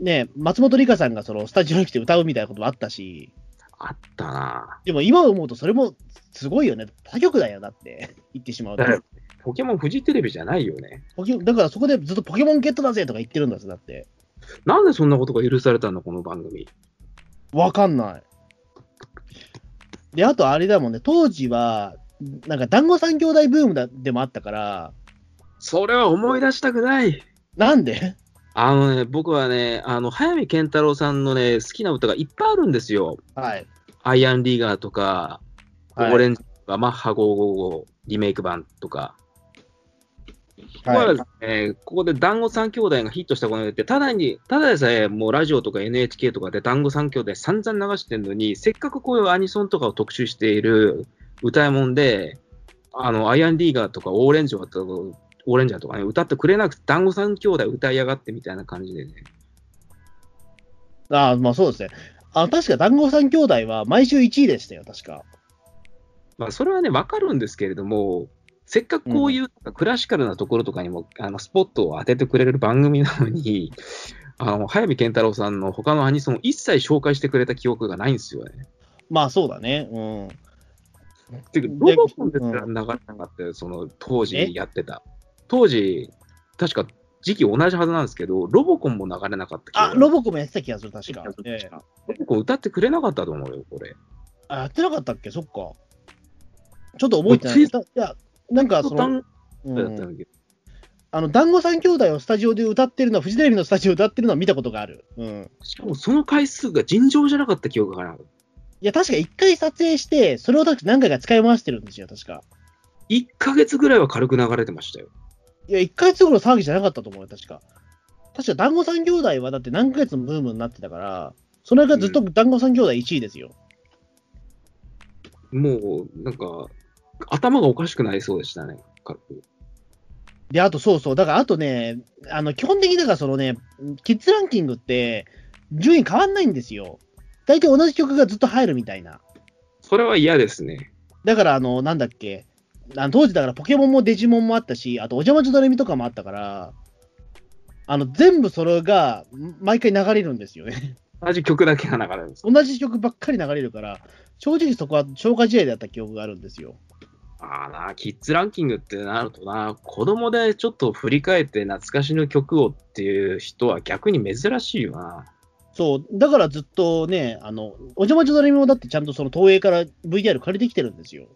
ね、松本里香さんがそのスタジオに来て歌うみたいなこともあったし、あったなでも今思うとそれもすごいよね。他局だよ、だって、言ってしまうとポケモンフジテレビじゃないよね。ポケだからそこでずっとポケモンゲットだぜとか言ってるんだぜ、だって。なんでそんなことが許されたのこの番組。わかんない。で、あとあれだもんね、当時は、なんか団子三兄弟ブームだでもあったから、それは思い出したくない。なんで？あのね、僕はね、あの、早見健太郎さんのね、好きな歌がいっぱいあるんですよ。はい。アイアンリーガーとか、はいオレンジとか、マッハ555リメイク版とか。ところはね、ここで団子三兄弟がヒットしたことによって、ただに、ただでさえ、もうラジオとか NHK とかで団子三兄弟散々流してるのに、せっかくこういうアニソンとかを特集している歌い物で、あの、アイアンリーガーとかオーレンジとか、オーレンジャーとかね、歌ってくれなくて、団子三兄弟歌いやがってみたいな感じでね。ああ、まあそうですね。あの、確か団子三兄弟は毎週1位でしたよ、確か。まあ、それはね、わかるんですけれども、せっかくこういうクラシカルなところとかにも、あのスポットを当ててくれる番組なのに、あの早見健太郎さんの他のアニソンを一切紹介してくれた記憶がないんですよね。まあそうだね。うん。てか、ロボコンですら流れなかったよ、その当時やってた。当時、確か時期同じはずなんですけど、ロボコンも流れなかったあ、ロボコもやってた気がする、確か。ええロボコン歌ってくれなかったと思うよ、これ。あ、やってなかったっけ？そっか。ちょっと覚えてない。いや、なんかその、単うんあの、団子三兄弟をスタジオで歌ってるのは、フジテレビのスタジオで歌ってるのは見たことがある。うん。しかもその回数が尋常じゃなかった記憶がなかった。いや、確か一回撮影して、それを確か何回か使い回してるんですよ、確か。1ヶ月ぐらいは軽く流れてましたよ。いや、一回月の騒ぎじゃなかったと思うよ、確か。確か団子三兄弟はだって何ヶ月もブームになってたから、それがずっと団子三兄弟1位ですよ。もう、なんか、頭がおかしくなりそうでしたね、軽く。で、あとそうそう、だからあとね、あの、基本的にだからそのね、キッズランキングって、順位変わんないんですよ。大体同じ曲がずっと入るみたいな。それは嫌ですね。だから、あの、なんだっけ、あの当時だからポケモンもデジモンもあったし、あとお邪魔女ドレミとかもあったから、あの、全部それが毎回流れるんですよね。同じ曲だけが流れるんです。同じ曲ばっかり流れるから、正直そこは消化試合だった記憶があるんですよ。ああな、キッズランキングってなるとな、子供でちょっと振り返って懐かしの曲をっていう人は逆に珍しいよな。そう、だからずっとね、あの、お邪魔女ドレミもだってちゃんとその東映から VTR 借りてきてるんですよ。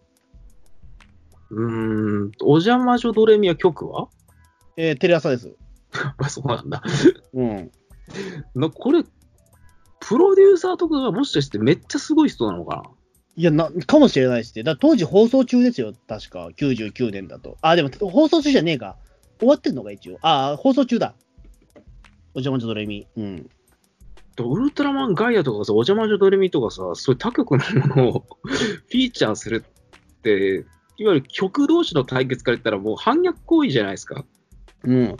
うーん、お邪魔女ドレミは曲は？えーテレ朝です。あそうなんだ。うん。なこれ、プロデューサーとかがもしかしてめっちゃすごい人なのかな？いやな、かもしれないですね。だ当時放送中ですよ、確か。99年だと。あ、でも放送中じゃねえか。終わってんのか、一応。あ、放送中だ。お邪魔女ドレミ。うん。ウルトラマンガイアとかさ、お邪魔女ドレミとかさ、そういう他局のものを フィーチャーするって、いわゆる曲同士の対決から言ったらもう反逆行為じゃないですか。うん。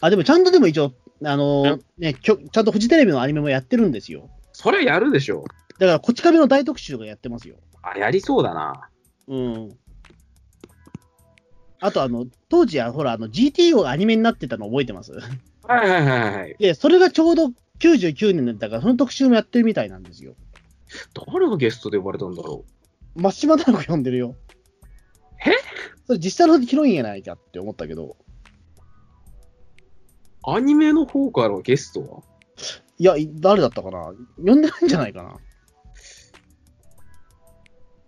あ、でもちゃんとでも一応、あのーねきょ、ちゃんとフジテレビのアニメもやってるんですよ。それはやるでしょ。だから、こち亀の大特集とかやってますよ。あ、やりそうだな。うん。あと、あの、当時は、ほら、あの、GTO がアニメになってたの覚えてます？はいはいはいはい。で、それがちょうど99年だったから、その特集もやってるみたいなんですよ。誰がゲストで呼ばれたんだろ真島太郎呼んでるよ。え？それ実際のヒロインやないかって思ったけど。う。アニメの方からゲストは？いや、い誰だったかな？呼んでないんじゃないかな？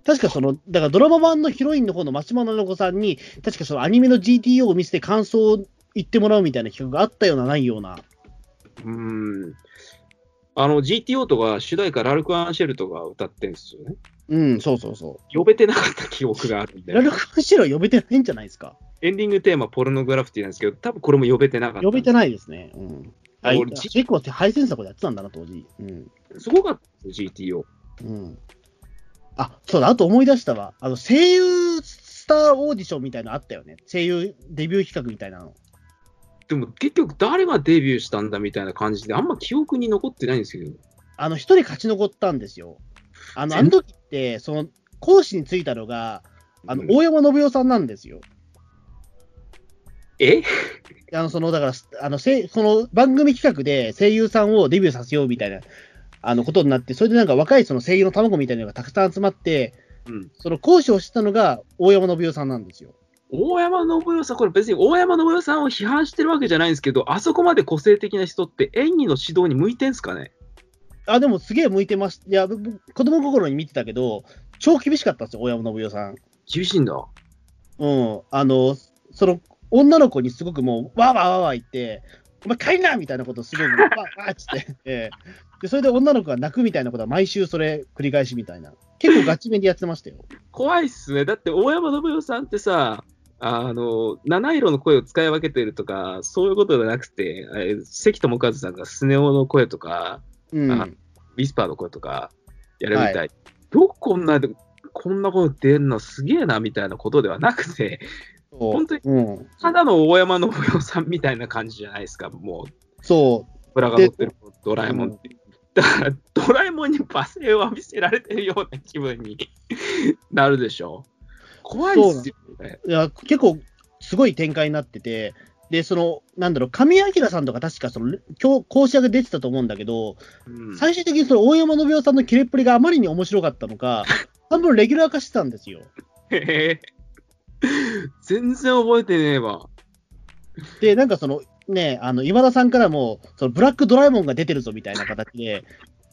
確かその、だからドラマ版のヒロインの方の松島菜々子さんに、確かそのアニメの GTO を見せて感想を言ってもらうみたいな企画があったような、ないような。うーん。あの、GTO とか主題歌ラルク・アンシェルとか歌ってんですよね。うん、そうそうそ呼べてなかった記憶があるんう。でラ。ルクマンシェルは呼べてないんじゃないですか。エンディングテーマ、ポルノグラフィティなんですけど、多分これも呼べてなかった。呼べてないですね。うん。あ、結構配線作でやってたんだな、当時。うん。すごかった GTO。うん。あ、そうだ、あと思い出したわ。あの、声優スターオーディションみたいなのあったよね。声優デビュー企画みたいなの。でも結局誰がデビューしたんだみたいな感じで、あんま記憶に残ってないんですけど。あの、一人勝ち残ったんですよ。あの、あ全の時その、講師についたのが、あのう、ん大山信代さんなんですよ。え？あの、その、だから、あの、せその番組企画で声優さんをデビューさせようみたいな、あの、ことになって、それでなんか若いその声優の卵みたいなのがたくさん集まって、うん。その講師をしてたのが大山信代さんなんですよ。大山信代さん、これ別に大山信代さんを批判してるわけじゃないんですけど、あそこまで個性的な人って演技の指導に向いてんすかね？あ、でもすげえ向いてます。いや、僕子供心に見てたけど、超厳しかったんですよ、大山信代さん。厳しいんだ。うん。あの、その、女の子にすごくもう、わーわーわーわー言って、お前帰んなみたいなことをすごく、わーわーっつって、ええで、それで女の子が泣くみたいなことは毎週それ繰り返しみたいな。結構ガチめにやってましたよ。怖いっすね。だって、大山信代さんってさ、あの、七色の声を使い分けてるとか、そういうことじゃなくて、関智一さんがスネ夫の声とか、うん。あウィスパーの声とかやるみたい。よくこんな、こんなこと出んのすげえな、みたいなことではなくて、本当にうん。ただの大山信代さんみたいな感じじゃないですか、もう、そう。ブラが乗ってるドラえもんって。だから、ドラえもんに罵声を浴びせられてるような気分に なるでしょ。怖いっすよね。いや、結構すごい展開になってて、で、その、なんだろう、神明さんとか確かその、今日、講師役出てたと思うんだけど、うん最終的にその大山信代さんの切れっぷりがあまりに面白かったのか、半分レギュラー化してたんですよ。へへ全然覚えてねえわ。で、なんかその、ね、あの、今田さんからも、そのブラックドラえもんが出てるぞみたいな形で、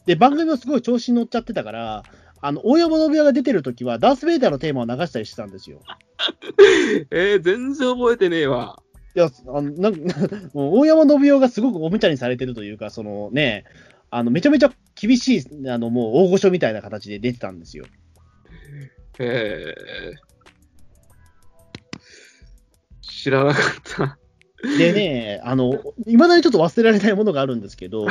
で、番組もすごい調子に乗っちゃってたから、あの、大山信代が出てるときは、ダース・ベイダーのテーマを流したりしてたんですよ。えー、全然覚えてねえわ。いや、あのなん もう大山信代がすごくおもちゃにされてるというか、そのね、あのめちゃめちゃ厳しい、あのもう大御所みたいな形で出てたんですよ。へえ。知らなかった。でね、あの、いまだにちょっと忘れられないものがあるんですけど、い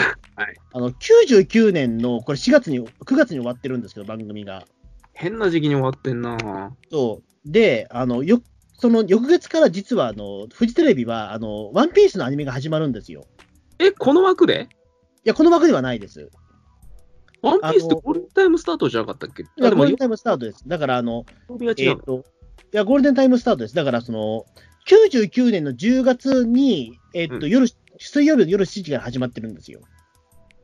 あの99年の、これ4月に、9月に終わってるんですけど、番組が。変な時期に終わってんな。そう。で、あの、よ、その翌月から実は、あの、フジテレビは、あの、ワンピースのアニメが始まるんですよ。え、この枠で？いや、この枠ではないです。ワンピースってゴールデンタイムスタートじゃなかったっけ？いや、ゴールデンタイムスタートです。だから、あの。えーと、いや、ゴールデンタイムスタートです。だから、その、99年の10月に、えっ、と、うん夜、水曜日の夜7時から始まってるんですよ。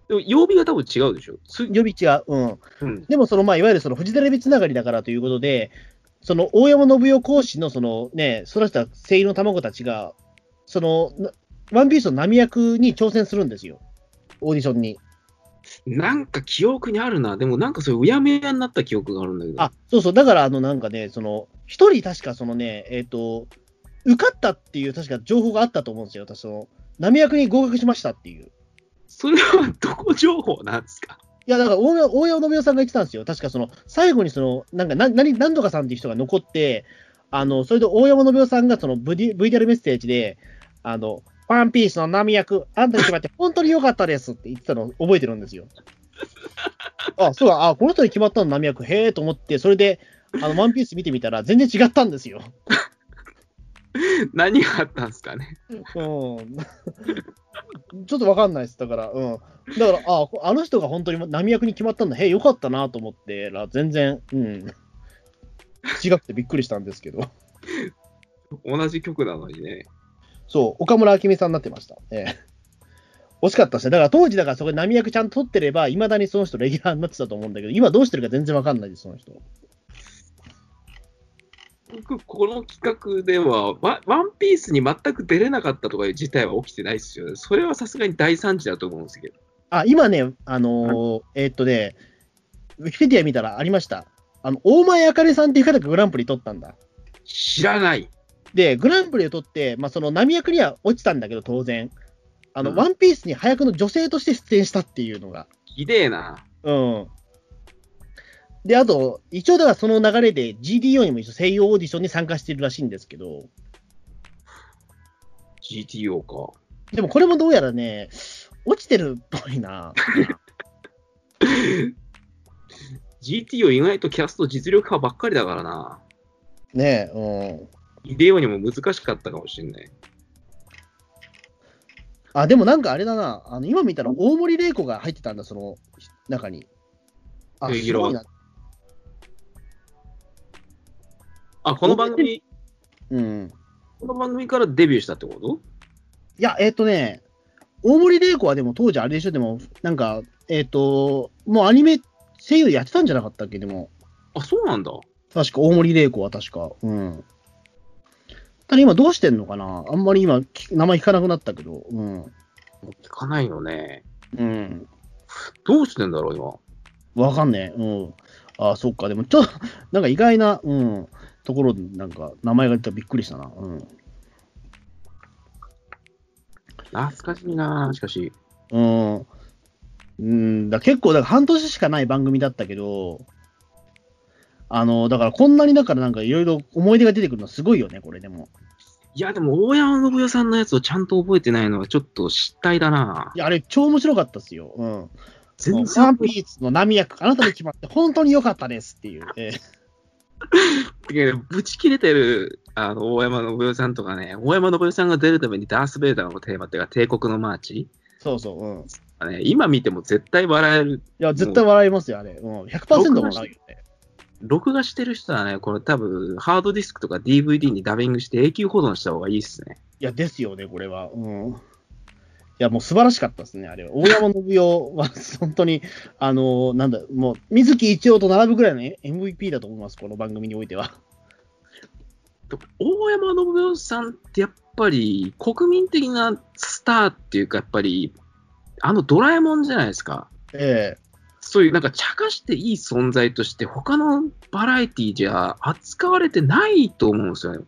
でも曜日が多分違うでしょ？つ予備違う。うん。うん、でも、その、まあ、いわゆるその、フジテレビつながりだからということで、その、大山信代講師の、その、ね、育てた声優の卵たちが、その、なワンピースの波役に挑戦するんですよ。オーディションに。なんか記憶にあるな。でもなんかそういううやめやになった記憶があるんだけど。あ、そうそう。だから、あの、なんかね、その、一人確かそのね、えっ、と、受かったっていう確か情報があったと思うんですよ。私、その、波役に合格しましたっていう。それはどこ情報なんですか？いや、だから大山、大山信代さんが言ってたんですよ。確かその、最後にその、なんか、な、何、何とかさんっていう人が残って、あの、それで大山信代さんがその VD VTR メッセージで、あの、ワンピースの波役、あんたに決まって本当に良かったですって言ってたのを覚えてるんですよ。あ、そうだ、あ、この人に決まったの波役、へえと思って、それで、あの、ワンピース見てみたら全然違ったんですよ。何があったんですかね？うん。ちょっとわかんないです。だから、うん。だから、あ、あの人が本当に波役に決まったんだ。へえ、よかったなと思ってら、全然、うん。違くてびっくりしたんですけど。同じ曲なのにね。そう、岡村明美さんになってました。ええ。惜しかったですね。だから当時、だからそこで波役ちゃんと取ってれば、いまだにその人レギュラーになってたと思うんだけど、今どうしてるか全然わかんないです、その人。僕、この企画ではワ、ワンピースに全く出れなかったとかいう事態は起きてないですよね。それはさすがに大惨事だと思うんですけど。あ、今ね、あのーえーっとね、ウィキペディア見たらありました。あの、大前あかねさんっていう方がグランプリ取ったんだ。知らない。で、グランプリを取って、まあ、その波役には落ちたんだけど、当然。あの、うんワンピースに早くの女性として出演したっていうのが。ひでえな。うん。で、あと、一応だからその流れで GDO にも一応声優オーディションに参加してるらしいんですけど、GTO か。でもこれもどうやらね、落ちてるっぽいな。GTO 意外とキャスト実力派ばっかりだからな。ねえ、うん。イデオにも難しかったかもしれない。あ、でもなんかあれだな。あの今見たら大森玲子が入ってたんだ、その中に。あ、レギュラーすごいな。あ、この番組、うん。この番組からデビューしたってこと？いや、えっ、とね、大森玲子はでも当時あれでしょ、でも、なんか、えっ、と、もうアニメ声優やってたんじゃなかったっけ、でも。あ、そうなんだ。確か、大森玲子は確か。うん。ただ今どうしてんのかな？あんまり今、き名前聞かなくなったけど。うん。聞かないよね。うん。どうしてんだろう、今？わかんねえ。うん。あそっか。でも、ちょっと、なんか意外な、うん、ところで、なんか、名前が出たらびっくりしたな。うん。懐かしいな、しかし。うん。うん、だ結構、だから半年しかない番組だったけど、あの、だからこんなにだからなんかいろいろ思い出が出てくるのすごいよね、これでも。いや、でも、大山信代さんのやつをちゃんと覚えてないのはちょっと失態だな。いや、あれ超面白かったっすよ。うん。全然。ワンピースのナミ役、あなたに決まって本当に良かったですっていう。ぶち切れてる、あの、大山信代さんとかね、大山信代さんが出るためにダース・ベイダーのテーマっていうか、帝国のマーチ。そうそう、うん。今見ても絶対笑える。や、絶対笑いますよ、あれ。うん。100%笑うよね。録画してる人はね、これ多分、ハードディスクとか DVD にダビングして永久保存した方がいいっすね。いや、ですよね、これは。うん。いや、もう素晴らしかったですね、あれは。大山信代は、本当に、あのなんだ、もう、水木一郎と並ぶぐらいの MVP だと思います、この番組においては。大山信代さんってやっぱり国民的なスターっていうか、やっぱり、あのドラえもんじゃないですか。えそういうなんか茶化していい存在として、他のバラエティじゃ扱われてないと思うんですよね。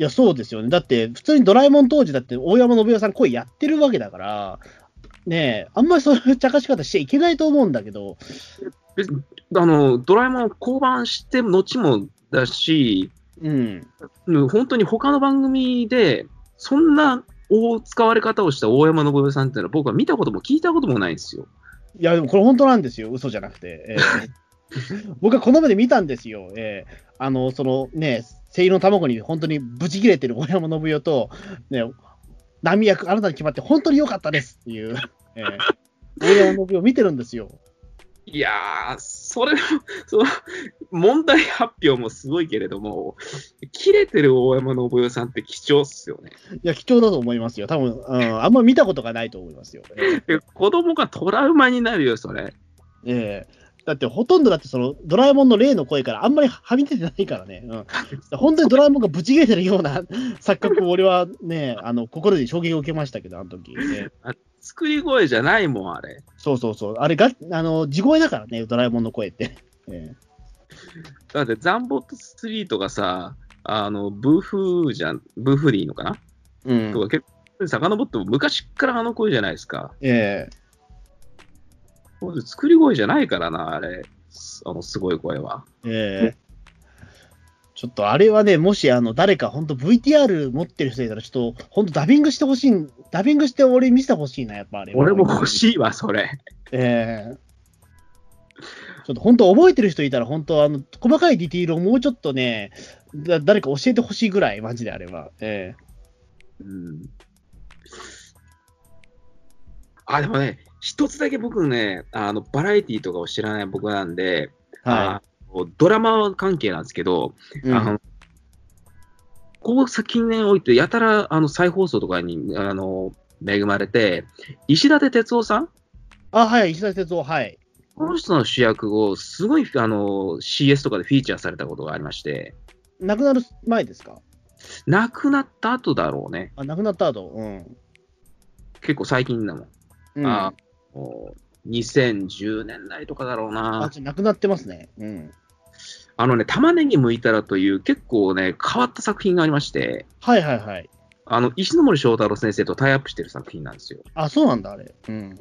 えいや、そうですよね。だって、普通にドラえもん当時だって、大山信代さん声やってるわけだから、ねえ、あんまりそういう茶化し方しちゃいけないと思うんだけど、別にあのドラえもん降板して後もだし、うん。本当に他の番組で、そんな大使われ方をした大山信代さんっていうのは、僕は見たことも聞いたこともないんですよ。いや、でもこれ本当なんですよ、嘘じゃなくて。ええ 僕はこの目で見たんですよ。ええあの、そのね、声優の卵に本当にブチ切れてる大山信代と、ね、波役、あなたに決まって本当に良かったですっていう、ええ大山信代を見てるんですよ。いやー、それも、その、問題発表もすごいけれども、切れてる大山信代さんって貴重っすよね。いや、貴重だと思いますよ。多分、うん、あんま見たことがないと思いますよ。子供がトラウマになるよ、それ。ええだってほとんどだってそのドラえもんの例の声からあんまりはみ出てないからね。うん、本当にドラえもんがブチ切れてるような 錯覚を俺はね、あの心で衝撃を受けましたけど、あの時、ね。作り声じゃないもん、あれ。そうそうそう。あれが、あの、地声だからね、ドラえもんの声って。えだって、ザンボットストリートがさ、あの、ブーフーじゃん、ブーフリーのかな、えうんとか結構、遡っても昔っからあの声じゃないですか。ええほんと作り声じゃないからな、あれ。あの、すごい声は。ええちょっとあれはね、もしあの誰か本当 VTR 持ってる人いたら、ちょっと本当ダビングしてほしい、ダビングして俺見せてほしいな、やっぱあれは。俺も欲しいわ、それ。ええちょっと本当覚えてる人いたら、本当あの、細かいディティールをもうちょっとね、だ誰か教えてほしいぐらい、マジであれは。えうん。あ、でもね、一つだけ僕ね、あの、バラエティとかを知らない僕なんで、えはあのドラマ関係なんですけど、い。うんあの、ここ近年おいて、やたら、あの、再放送とかに、あの、恵まれて、石立哲夫さん？あ、はい、石田哲夫、はい。この人の主役を、すごい、あの、CS とかでフィーチャーされたことがありまして、亡くなる前ですか？亡くなった後だろうね。あ、亡くなった後。うん。結構最近だもん。うん、あ2010年代とかだろうあ、な。じゃあ亡くなってますね。うん。あのね、玉ねぎ剥いたらという結構ね、変わった作品がありまして、はいはいはい。あの、石ノ森章太郎先生とタイアップしてる作品なんですよ。あ、そうなんだ、あれ。うん。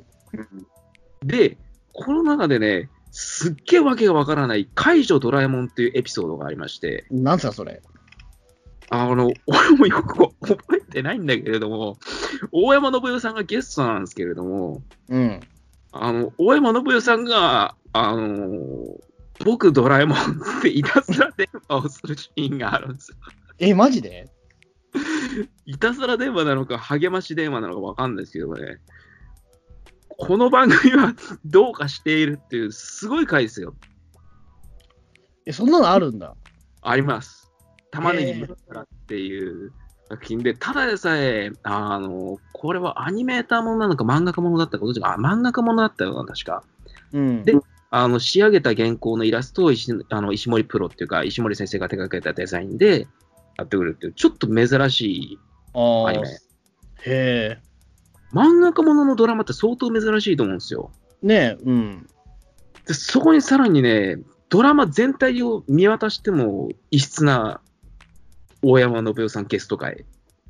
で、この中でね、すっげえわけがわからない解除ドラえもんっていうエピソードがありまして、なんすか、それ。あの、俺もよく覚えてないんだけれども、大山信代さんがゲストなんですけれども、うん。あの、大山信代さんが、あの僕ドラえもんっていたずら電話をするシーンがあるんですよ。え、マジで？いたずら電話なのか、励まし電話なのかわかんないですけどね。この番組は どうかしているっていう、すごい回ですよ。え、そんなのあるんだ。あります。玉ねぎむったらっていう作品で、ただでさえ、あの、これはアニメーターものなのか漫画家ものだったか、どっちか、あ、漫画家ものだったよな、確か。うん。であの、仕上げた原稿のイラストを石あの石森プロっていうか、石森先生が手掛けたデザインでやってくるっていう、ちょっと珍しいああ。アニメへ。え。漫画家もののドラマって相当珍しいと思うんですよ。ねえ、うん。で、そこにさらにね、ドラマ全体を見渡しても異質な大山信代さんゲスト会。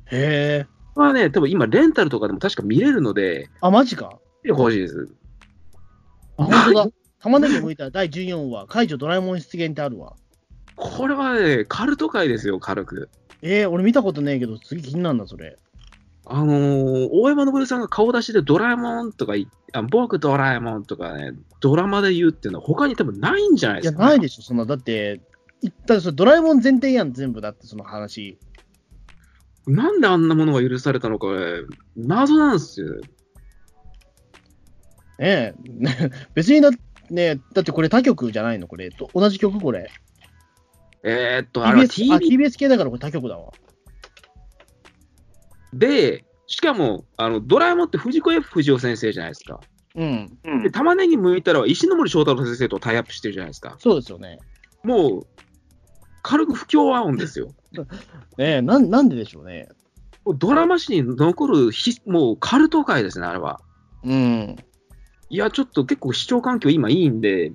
へえ。はね、多分今、レンタルとかでも確か見れるので、あ、マジか？見てほしいです。あ、本当だ。玉ねぎ剥いた第14話、解除ドラえもん出現ってあるわ。これはね、カルト界ですよ、軽く。えー、俺見たことねえけど、次気になるんだ、それ。あのー大山昇さんが顔出しでドラえもんとかあ、僕ドラえもんとかね、ドラマで言うっていうのは他に多分ないんじゃないいや、ですか、ないでしょ、そんな。だって、いだってそれドラえもん前提やん、全部だって、その話。なんであんなものが許されたのか、ね、謎なんですよ。ねえ、別にだ、ねだってこれ他局じゃないの？これ。と同じ曲？これ。えー、っと、あれは TBS, あ TBS 系だからこれ他局だわ。で、しかも、あの、ドラえもんって藤子 F 不二雄先生じゃないですか。うん。で、玉ねぎ剥いたら石ノ森章太郎先生とタイアップしてるじゃないですか。そうですよね。もう、軽く不協和音ですよ。ね え、なんなんででしょうね。ドラマ史に残るひ、もうカルト界ですね、あれは。うん。いや、ちょっと結構視聴環境今いいんで、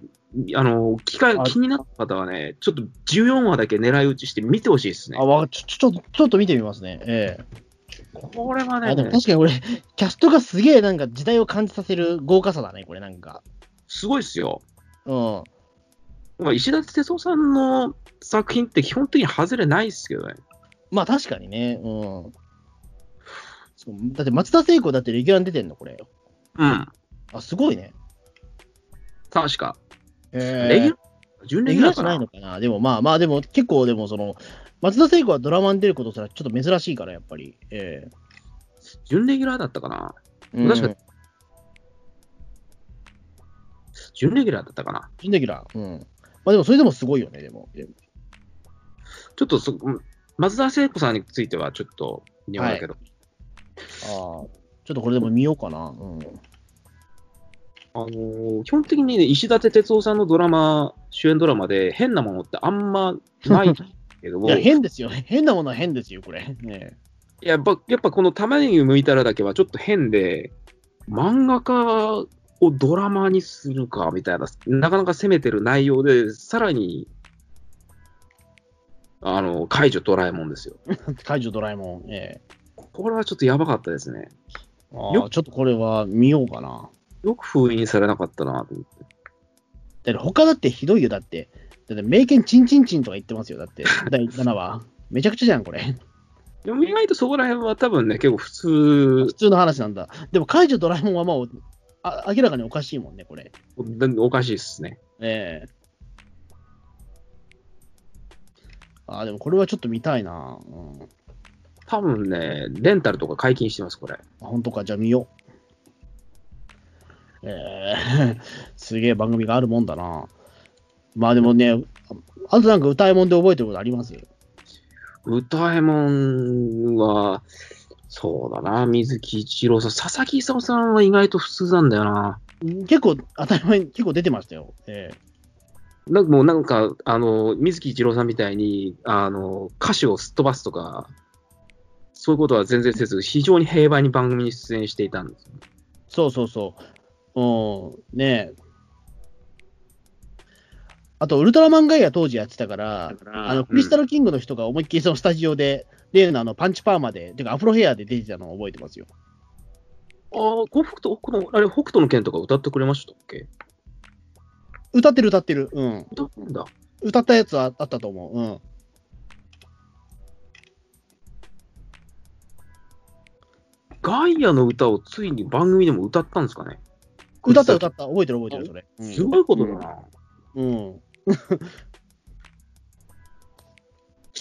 あの、機会あ気になった方はね、ちょっと14話だけ狙い撃ちして見てほしいですねあ、。わちょ、ちょ、ちょっと見てみますね。ええこれはね、確かにこれ、キャストがすげえなんか時代を感じさせる豪華さだね、これなんか。すごいっすよ。うん。まあ、石田哲夫さんの作品って基本的に外れないっすけどね。まあ確かにね。うん。そうだって松田聖子だってレギュラーに出てんの、これ。うん。あ、すごいね。確か。えレギュラー準レレギュラーじゃなないのかな？でもまあまあ、でも結構でもその、松田聖子はドラマに出ることすらちょっと珍しいから、やっぱり。え準レギュラーだったかな？え確かうん準レギュラーだったかな？準レギュラー。うん。まあでもそれでもすごいよね、でも。ちょっとそ、うん松田聖子さんについてはちょっと微妙だけど、ああ、ちょっとこれでも見ようかな。うん。あのー基本的にね、石立哲夫さんのドラマ、主演ドラマで変なものってあんまないけども、いや、変ですよ。変なものは変ですよ、これ。ねやっぱ、やっぱこの玉ねぎ剥いたらだけはちょっと変で、漫画家をドラマにするかみたいな、なかなか攻めてる内容で、さらに、あの、解除ドラえもんですよ。解除ドラえもん。えこれはちょっとやばかったですね。えああよちょっとこれは見ようかな。よく封印されなかったなと思って。だって他だってひどいよ、だって。だって、名犬チンチンチンとか言ってますよ、だって。第7話。めちゃくちゃじゃん、これ。でも意外とそこら辺は多分ね、結構普通普、通の話なんだ。でも、解除ドラえもんはもう、あ明らかにおかしいもんね、これ。おかしいですね。ええああ、でもこれはちょっと見たいな。うん、多分ね、レンタルとか解禁してます、これ。あ本当か、じゃあ見よう。ええ すげえ番組があるもんだな。まあでもね、ああとなんか歌いもんで覚えてることあります？歌えもんは、そうだな、水木一郎さん、佐々木勲さんは意外と普通なんだよな。結構当たり前に結構出てましたよ。ええなんかもうなんか、あの、水木一郎さんみたいに、あの、歌手をすっ飛ばすとか、そういうことは全然せず、非常に平和に番組に出演していたんです。そうそうそう。うん、ねえ。あと、ウルトラマンガイア当時やってたから、あの、クリスタルキングの人が思いっきりそのスタジオで、例のあの、パンチパーマで、てかアフロヘアで出てたのを覚えてますよ。ああ、こ北斗、このあれ、北斗の拳とか歌ってくれましたっけ？歌ってる歌ってる。うん。歌ったんだ。歌ったやつはあったと思う。うん。ガイアの歌をついに番組でも歌ったんですかね？歌った歌った。覚えてる覚えてる、それ。うんすごいことだな。うん。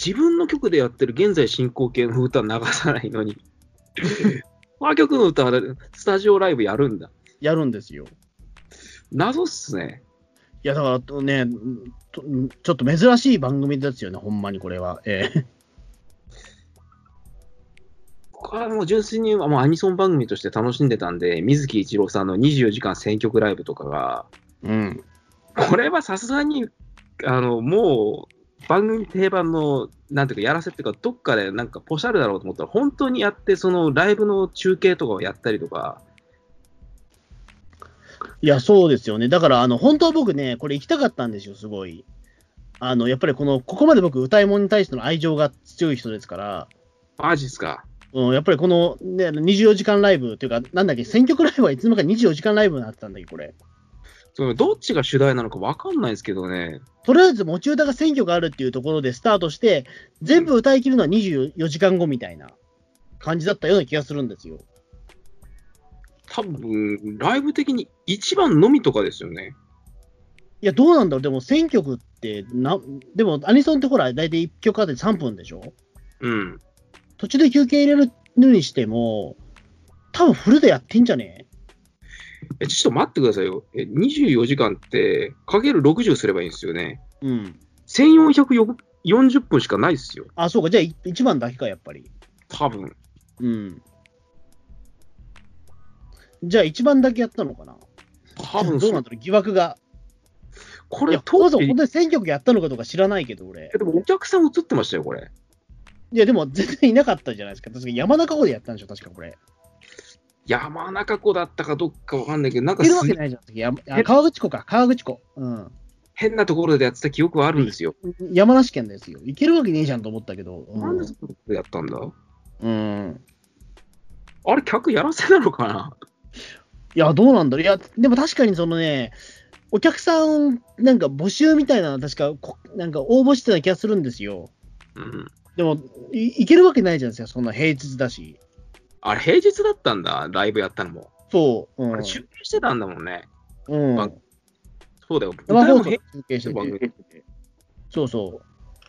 自分の曲でやってる現在進行形の歌流さないのに、この曲の歌はスタジオライブやるんだ。やるんですよ。謎っすね。いや、だからね、とちょっと珍しい番組ですよね、ほんまにこれは。ええこれはもう純粋にもうアニソン番組として楽しんでたんで、水木一郎さんの24時間選曲ライブとかが、うん。これはさすがに、あの、もう、番組定番の、なんていうか、やらせっていうか、どっかでなんかポシャルだろうと思ったら、本当にやって、そのライブの中継とかをやったりとか、いや、そうですよね。だから、あの、本当は僕ね、これ行きたかったんですよ、すごい。あの、やっぱりこの、ここまで僕、歌い物に対しての愛情が強い人ですから、マジっすか。うん、やっぱりこの、ね、24時間ライブっていうか、なんだっけ、選挙区ライブはいつの間にか24時間ライブになってたんだっけ、これ。そのどっちが主題なのか分かんないですけどね。とりあえず持ち歌が選挙があるっていうところでスタートして、全部歌い切るのは24時間後みたいな感じだったような気がするんですよ。多分、ライブ的に一番のみとかですよね。いや、どうなんだろう、でも選曲ってな、でもアニソンってほら、大体1曲あって3分でしょ？うん。途中で休憩入れるにしても、多分フルでやってんじゃね？え、ちょっと待ってくださいよ。え、24時間って、かける60すればいいんですよね。うん。1440分しかないですよ。あ、そうか、じゃあ1番だけか、やっぱり。多分。うん。じゃあ1番だけやったのかな多分どうなんだろう、疑惑が。これ、当時本当に選曲やったのかどうか知らないけど、俺え。でもお客さん映ってましたよ、これ。いや、でも全然いなかったじゃないですか。確か山中湖でやったんでしょ、確かこれ。山中湖だったかどっかわかんないけど、なんかいるわすけないじゃん。やあ川口湖か、川口湖。うん。変なところでやってた記憶はあるんですよ。山梨県ですよ。行けるわけねえじゃんと思ったけど。うんなんでそこでやったんだうん。あれ、客やらせなのかな？いや、どうなんだろう。いや、でも確かにそのね、お客さん、なんか募集みたいなの確かこ、なんか応募してた気がするんですよ。うん。でも、い行けるわけないじゃないですか、そんな平日だし。あれ、平日だったんだ、ライブやったのも。そう。うんあれ、。中継してたんだもんね。うん。あそうだよ。生放中継して番組て。そうそ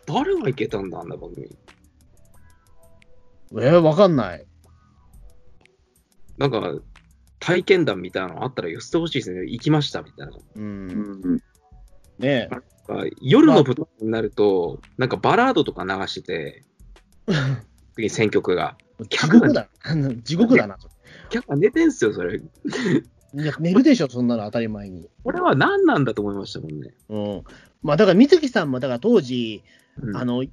誰が行けたんだ、あんな番組。う。えー、わかんない。なんか、体験談みたいなのあったら寄せてほしいですね。行きましたみたいな。うん。ねえ。あ夜の舞台になると、なんかバラードとか流してて、次に選曲が。地獄だ。地獄だな。客が寝てんすよ、それ。いや、寝るでしょ、そんなの当たり前に。これは何なんだと思いましたもんね。うん。まあ、だから、水木さんも、だから当時、うんあの、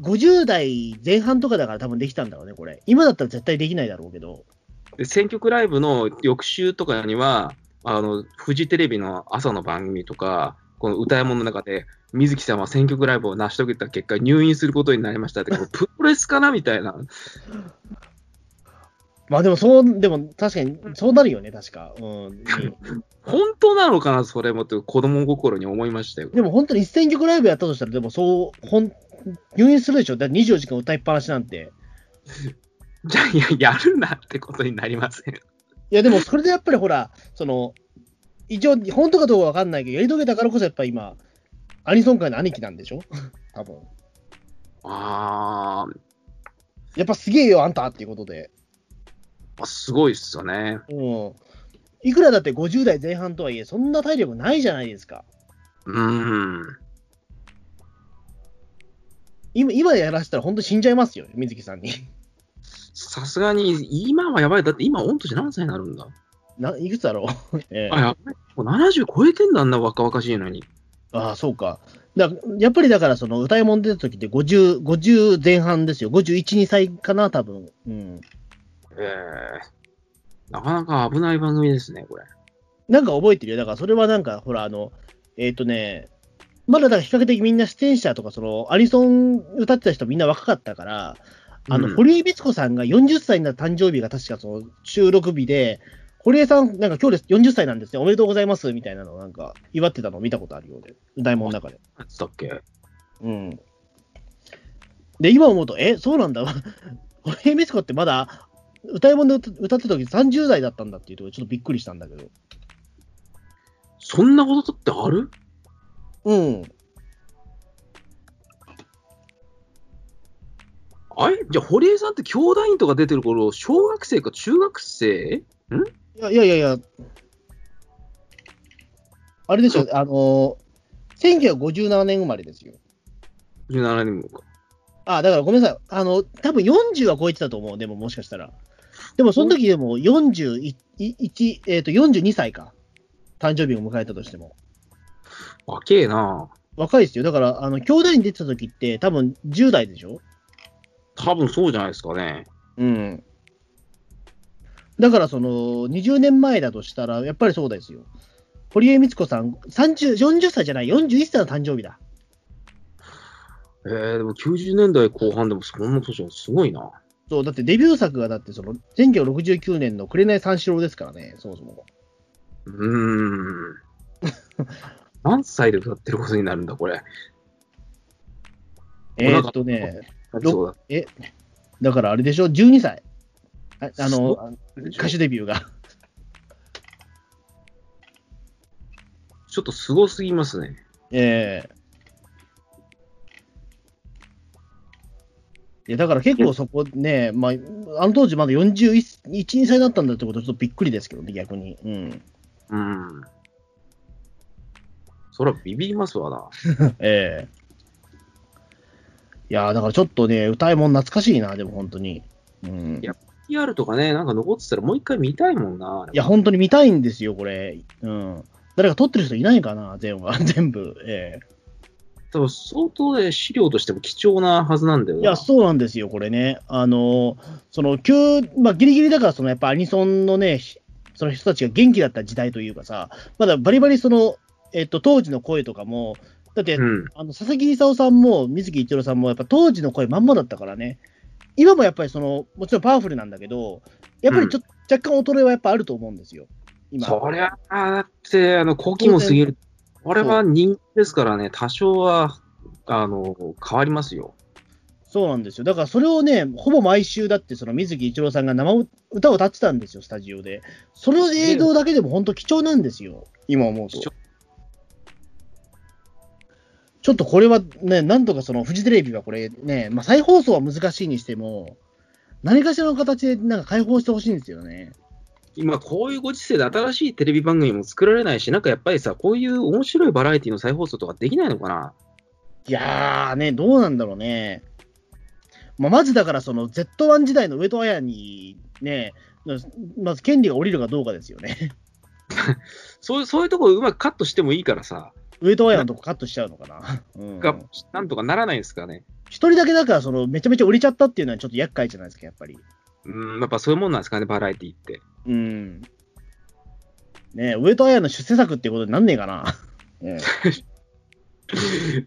50代前半とかだから多分できたんだろうね、これ。今だったら絶対できないだろうけど。で選曲ライブの翌週とかには、あの、フジテレビの朝の番組とか、この歌い物の中で、水木さんは選曲ライブを成し遂げた結果、入院することになりましたって、プロレスかなみたいな。まあでも、そう、でも確かに、そうなるよね、確か。うん。本当なのかな、それもって子供心に思いましたよ。でも本当に1000曲ライブやったとしたら、でもそう、ほん、入院するでしょ。だって24時間歌いっぱなしなんて。じゃあ、いや、やるなってことになりません。いや、でもそれでやっぱりほら、その、一応、本当かどうかわかんないけど、やり遂げたからこそやっぱ今、アニソン界の兄貴なんでしょ？多分。あやっぱすげえよ、あんたっていうことで。ー、すごいっすよね。うん。いくらだって50代前半とはいえ、そんな体力ないじゃないですか。うーん。今、今やらせたら本当死んじゃいますよ、水木さんに。さすがに、今はやばい。だって今、御年何歳になるんだ？ないくつだろう、ええあ、やばい。もう70超えてんだ、あんな若々しいのに。ああ、そうか。だやっぱりだから、その歌い物出た時って50、50前半ですよ。51、2歳かな、多分。うん。ええなかなか危ない番組ですね、これ。なんか覚えてるよ。だからそれはなんか、ほら、あの、えっ、とね、まだだから比較的みんな出演者とか、その、アニソン歌ってた人みんな若かったから、あの、うん堀江光子さんが40歳になった誕生日が確かその収録日で、堀江さん、なんか今日です、40歳なんですね、おめでとうございます、みたいなのをなんか祝ってたのを見たことあるようで、歌い物の中で。何つったっけ？うん。で、今思うと、え、そうなんだ。堀江光子ってまだ、歌い物で歌ってた時30代だったんだっていうところでちょっとびっくりしたんだけど。そんなことってある？うん。あれ？じゃあ、堀江さんって兄弟員とか出てる頃、小学生か中学生？いやいやいやいや、あれでしょ、あのー、1957年生まれですよ。?17 年か。あ、だからごめんなさい。あの、多分40は超えてたと思う、でももしかしたら。でもその時でも41、えっ、と、42歳か。誕生日を迎えたとしても。若えな若いですよ。だから、あの、兄弟に出てた時って多分10代でしょ？多分そうじゃないですかね。うん。だから、その、20年前だとしたら、やっぱりそうですよ。堀江光子さん、30、40歳じゃない、41歳の誕生日だ。えー、でも90年代後半でもそんな年はすごいな。そう、だってデビュー作がだってその、1969年の紅三四郎ですからね、そもそも。うーん。何歳で歌ってることになるんだ、これ。えーっとね。え、だからあれでしょ、12歳。ああの、歌手デビューが。ちょっとすごすぎますね。ええいや、だから結構そこね、まあ、あの当時まだ41、2歳だったんだってことはちょっとびっくりですけどね、逆に。うん。うん。そらビビりますわな。ええいやーだからちょっとね、歌いもん懐かしいな、でも本当に。うん。いや PR とかね、なんか残ってたらもう一回見たいもんな。いや、本当に見たいんですよ、これ。うん。誰か撮ってる人いないかな、全話、全部。え多分相当ね、資料としても貴重なはずなんだよいや、そうなんですよ、これね。あの、その、急、まあ、ギリギリだから、その、やっぱアニソンのね、ひその人たちが元気だった時代というかさ、まだバリバリその、えっと、当時の声とかも、だって、うん。あの佐々木勲さんも水木一郎さんも、やっぱ当時の声まんまだったからね、今もやっぱりその、もちろんパワフルなんだけど、やっぱりちょっと若干衰えはやっぱあると思うんですよ、今。そりゃあ、だって、あの、後期も過ぎる。これは人気ですからね、多少は、あの、変わりますよ。そうなんですよ。だからそれをね、ほぼ毎週だって、その水木一郎さんが生歌を歌ってたんですよ、スタジオで。その映像だけでも本当貴重なんですよ、今思うと貴。重ちょっとこれはね、なんとかそのフジテレビはこれね、まあ、再放送は難しいにしても、何かしらの形でなんか解放してほしいんですよね。今、こういうご時世で新しいテレビ番組も作られないし、なんかやっぱりさ、こういう面白いバラエティの再放送とかできないのかな？いやーね、どうなんだろうね。まあ、まずだから、その Z1 時代の上戸彩にね、まず権利が下りるかどうかですよね。そういう、そういうところうまくカットしてもいいからさ、上戸彩のとこカットしちゃうのかな。うんがなんとかならないんですかね。一人だけだから、そのめちゃめちゃ売れちゃったっていうのはちょっと厄介じゃないですか、やっぱり。うん、やっぱそういうもんなんですかね、バラエティって。うん。ねえ、上戸彩の出世作っていうことになんねえかな。え え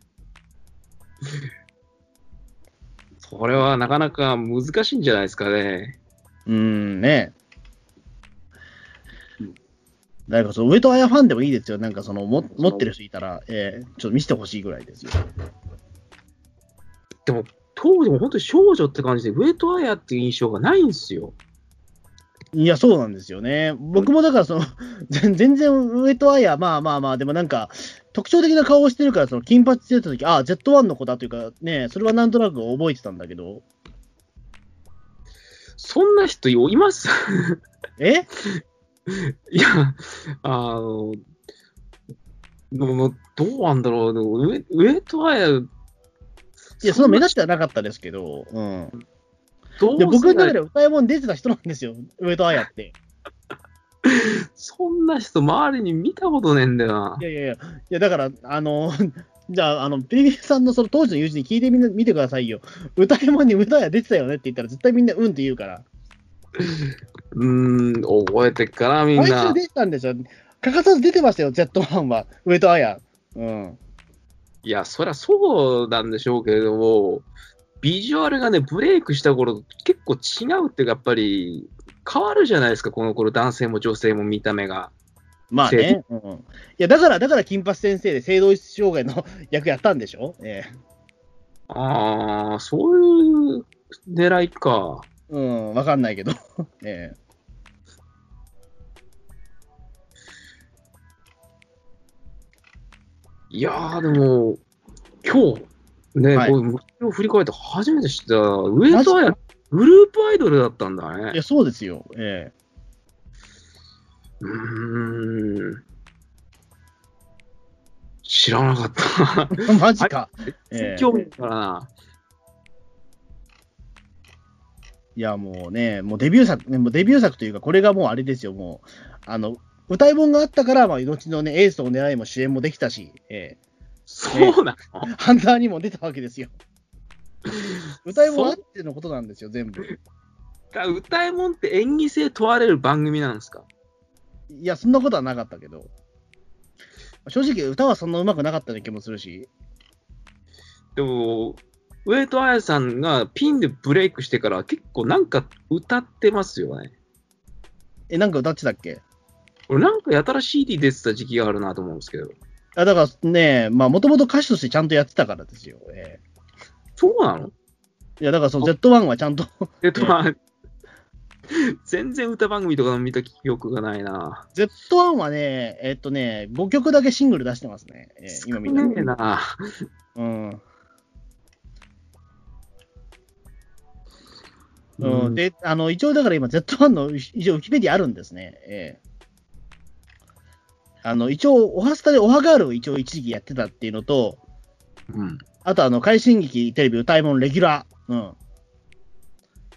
それはなかなか難しいんじゃないですかね。うん、ねえ。誰かその上戸彩ファンでもいいですよ。なんかそのも持ってる人いたら、ええちょっと見せてほしいぐらいですよ。でも、当時も本当に少女って感じで、上戸彩っていう印象がないんですよ。いや、そうなんですよね。僕もだから、その、全全然上戸彩、まあまあまあ、でもなんか、特徴的な顔をしてるから、その金髪してた時、ああ、Z1 の子だというか、ね、それはなんとなく覚えてたんだけど、そんな人います？え？いや、あの、もうどうなんだろう、上上戸彩、いや、その目立ってはなかったですけど、うん。どうで、僕の中で歌い物に出てた人なんですよ、上戸彩って。そんな人、周りに見たことねえんだよな。いやいやいや、いやだから、あの、じゃあ、あの、ピリピリさんのその当時の友人に聞いてみな見てくださいよ。歌い物に歌や出てたよねって言ったら、絶対みんなうんって言うから。うーん、覚えてっかな、みん毎週な。出てたんですよ。欠かさず出てましたよ、Z1 は。上戸彩。うん。いや、そりゃそうなんでしょうけれども、ビジュアルがね、ブレイクした頃と結構違うっていうか、やっぱり変わるじゃないですか、この頃男性も女性も見た目が。まあね。うん。いや、だから、だから、金八先生で性同一障害の役やったんでしょ？ええ。ああ、そういう狙いか。うん、わかんないけど。ええ。いやー、でも、今日、ね、はいこ振り返って初めて知った、上戸彩、グループアイドルだったんだねいや、。そうですよ。えうーん。知らなかった。え。マジか。ええ興味あるからな。いや、もうね、もうデビュー作、ね、もうデビュー作というか、これがもうあれですよ、もう、あの、歌い本があったから、まあ、後のね、エースを狙いも主演もできたし、えそうなの、えハンターにも出たわけですよ。歌い本あってのことなんですよ、全部。だ歌いもんって演技性問われる番組なんですか？いや、そんなことはなかったけど、正直、歌はそんな上手くなかったような気もするし、でも、上戸彩さんがピンでブレイクしてから結構なんか歌ってますよね。え、なんか歌ってたっけ？俺なんかやたら CD 出てた時期があるなと思うんですけど。あだからね、まあ、もともと歌手としてちゃんとやってたからですよ。えそうなの？ーいや、だからその Z1 はちゃんと、えっと、まあ、全然歌番組とか見た記憶がないな。Z1 はね、えっとね、5曲だけシングル出してますね。えー今見た少ねえな。うん。うん、で、あの、一応だから今 Z1 の一応ウィキペディアあるんですね。ええあの、一応、オハスタでオハガールを一応一時期やってたっていうのと、うん。あとあの、快進撃テレビ歌い物レギュラー。うん。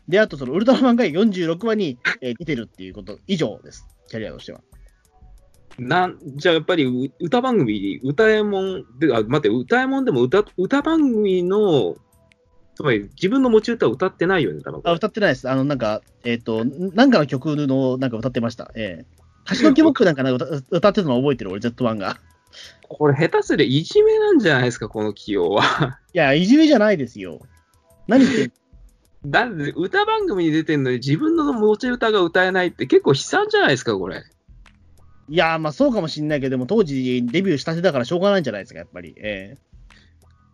で、あとそのウルトラマンが46話に、えー出てるっていうこと以上です。キャリアとしては。なんじゃあやっぱりう歌番組、歌えもんで、あ、待って、歌えもんでも歌歌番組の、つまり自分の持ち歌を歌ってないよね、多分。あ、歌ってないです。あの、なんか、えっ、と、なんかの曲の、なんか歌ってました。ええ橋の木モックなんかなんか歌 歌ってたの覚えてる、俺、Z1 が。これ下手すりゃいじめなんじゃないですか、この起用は。いや、いじめじゃないですよ。何言ってん だって歌番組に出てんのに自分の持ち歌が歌えないって結構悲惨じゃないですか、これ。いや、まあそうかもしんないけど、でも当時デビューしたてだからしょうがないんじゃないですか、やっぱり。え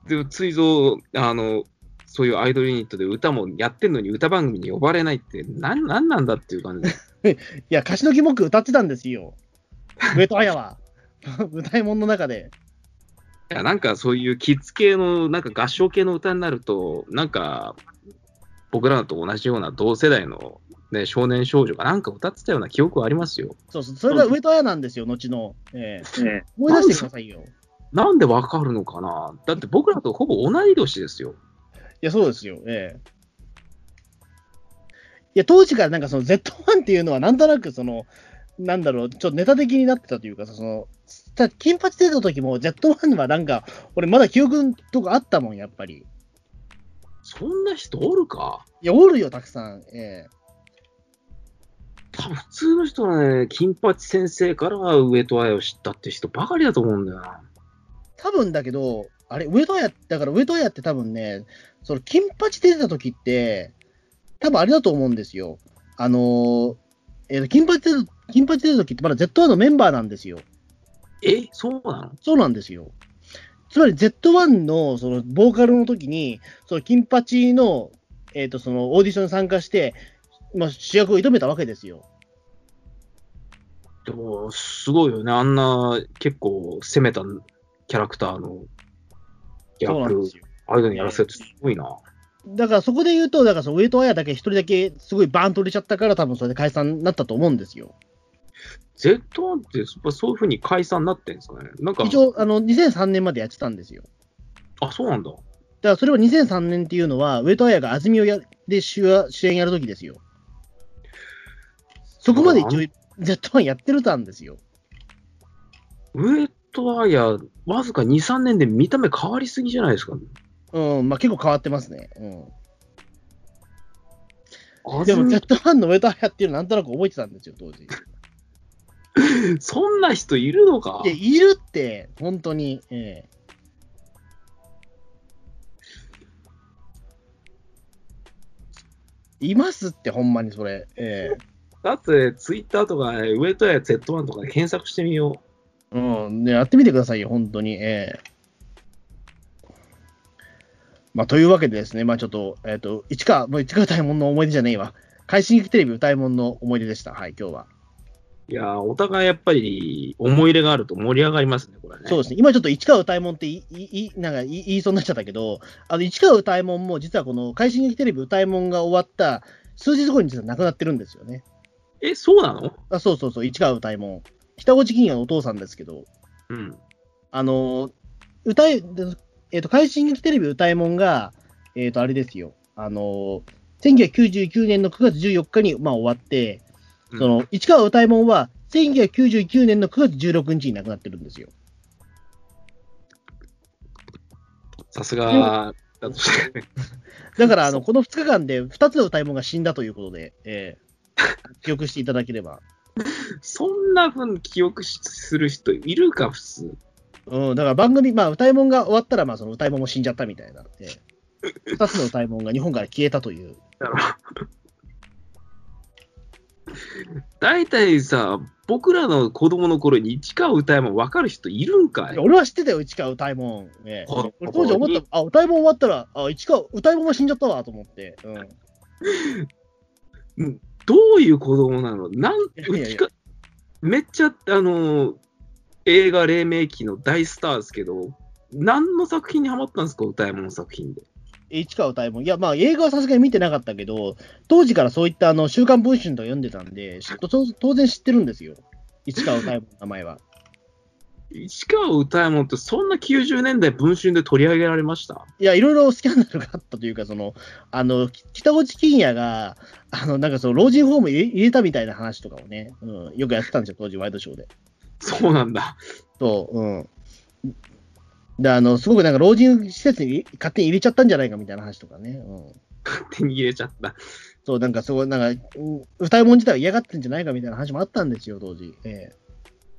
でも、ついぞ、あの、そういうアイドルユニットで歌もやってんのに歌番組に呼ばれないって、なん、なんなんだっていう感じ。え いや、歌詞の歌ってたんですよ。上戸彩は。歌い物の中で。いや、なんかそういうキッズ系の、なんか合唱系の歌になると、なんか、僕らと同じような同世代の、ね、少年少女がなんか歌ってたような記憶はありますよ。そうそう、それが上戸彩なんですよ、後の。ええ思い出してくださいよ。なんでわかるのかなだって僕らとほぼ同い年ですよ。いや、そうですよ。ええいや、当時からなんかその Z1 っていうのはなんとなくその、なんだろう、ちょっとネタ的になってたというかさ、その、た金八出た時も Z1 はなんか、俺まだ記憶とかあったもん、やっぱり。そんな人おるか？いや、おるよ、たくさん。ええ多分普通の人はね、金八先生から上戸彩を知ったって人ばかりだと思うんだよな。多分だけど、あれ、上戸彩、だから上戸彩って多分ね、その金八出てた時って、多分あれだと思うんですよ。あのーえーと金八出る、金八出る時ってまだ Z1 のメンバーなんですよ。えそうなの？そうなんですよ。つまり Z1 のそのボーカルの時に、その金八の、えー、とそのオーディションに参加して、まあ、主役を挑めたわけですよ。でも、すごいよね。あんな結構攻めたキャラクターのギャップそうなんですよ。ああいうのにやらせるってすごいな。だからそこで言うと、だからその上戸彩だけ一人だけすごいバーンと売れちゃったから、多分それで解散になったと思うんですよ。Z1 ってそういうふうに解散になってんですかね。なんか、一応、あの2003年までやってたんですよ。あ、そうなんだ。だからそれを2003年っていうのは、上戸彩が安住をやで主演主演やるときですよ。そこまで一応 Z1 やってるたんですよ。上戸彩、わずか2、3年で見た目変わりすぎじゃないですか。うん、まあ結構変わってますね。うん。あでもず Z1 の上戸彩っていうのなんとなく覚えてたんですよ、当時。そんな人いるのか？いや、いるって、本当に。ええいますって、ほんまにそれ。ええだって、ツイッターとか、ね、上戸彩 Z1 とかで検索してみようん、ね、やってみてくださいよ、本当に。ええまあ、というわけでですね、まあちょっと、えっ、と、市川、もう市川大門の思い出じゃねえわ。快進撃テレビ歌い物の思い出でした。はい、今日は。う。いやー、お互いやっぱり思い入れがあると盛り上がりますね、これね。そうですね、今ちょっと市川歌い物って言い言いなんか言い言いそうになっちゃったけど、あの市川歌い物も実はこの快進撃テレビ歌い物が終わった数日後に実は亡くなってるんですよね。え、そうなの？あそうそうそう、市川歌い物。北越金也のお父さんですけど、うん。あの、歌い、でえっ、と、快進撃テレビ歌いもんが、えっ、と、あれですよ。あの、1999年の9月14日に、まあ、終わって、うんその、市川歌いもんは、1999年の9月16日に亡くなってるんですよ。さすが、だとして。だから、あの、この2日間で2つの歌いもんが死んだということで、えー記憶していただければ。そんなふうに記憶する人いるか、普通。うん、だから番組、まあ、歌いもんが終わったら、まあ、その歌いもんも死んじゃったみたいな。えー二つの歌い物が日本から消えたという。大体さ、僕らの子供の頃に市川歌いも分かる人いるんかい？いや俺は知ってたよ、市川歌いもん。ね、当時思った、あ、歌いもん終わったら、あ、市川歌いもんが死んじゃったわと思って。うん。どういう子供なの？なんいやいやいやうちかめっちゃ、あの、映画黎明期の大スターですけど、何の作品にハマったんですか、歌い物の作品で。市川歌いもん。いや、まあ映画はさすがに見てなかったけど、当時からそういったあの週刊文春とか読んでたんで、当然知ってるんですよ。市川歌いもんの名前は。市川歌い物ってそんな90年代文春で取り上げられました？いや、いろいろスキャンダルがあったというか、その、あの、北落金也が、あの、なんかその、老人ホーム入れ入れたみたいな話とかをね、うん、よくやってたんですよ、当時、ワイドショーで。そうなんだ。そう、うん。で、あの、すごくなんか老人施設に勝手に入れちゃったんじゃないかみたいな話とかね。うん。勝手に入れちゃった。そう、なんかすごい、なんか、うん歌い物自体は嫌がってんじゃないかみたいな話もあったんですよ、当時。え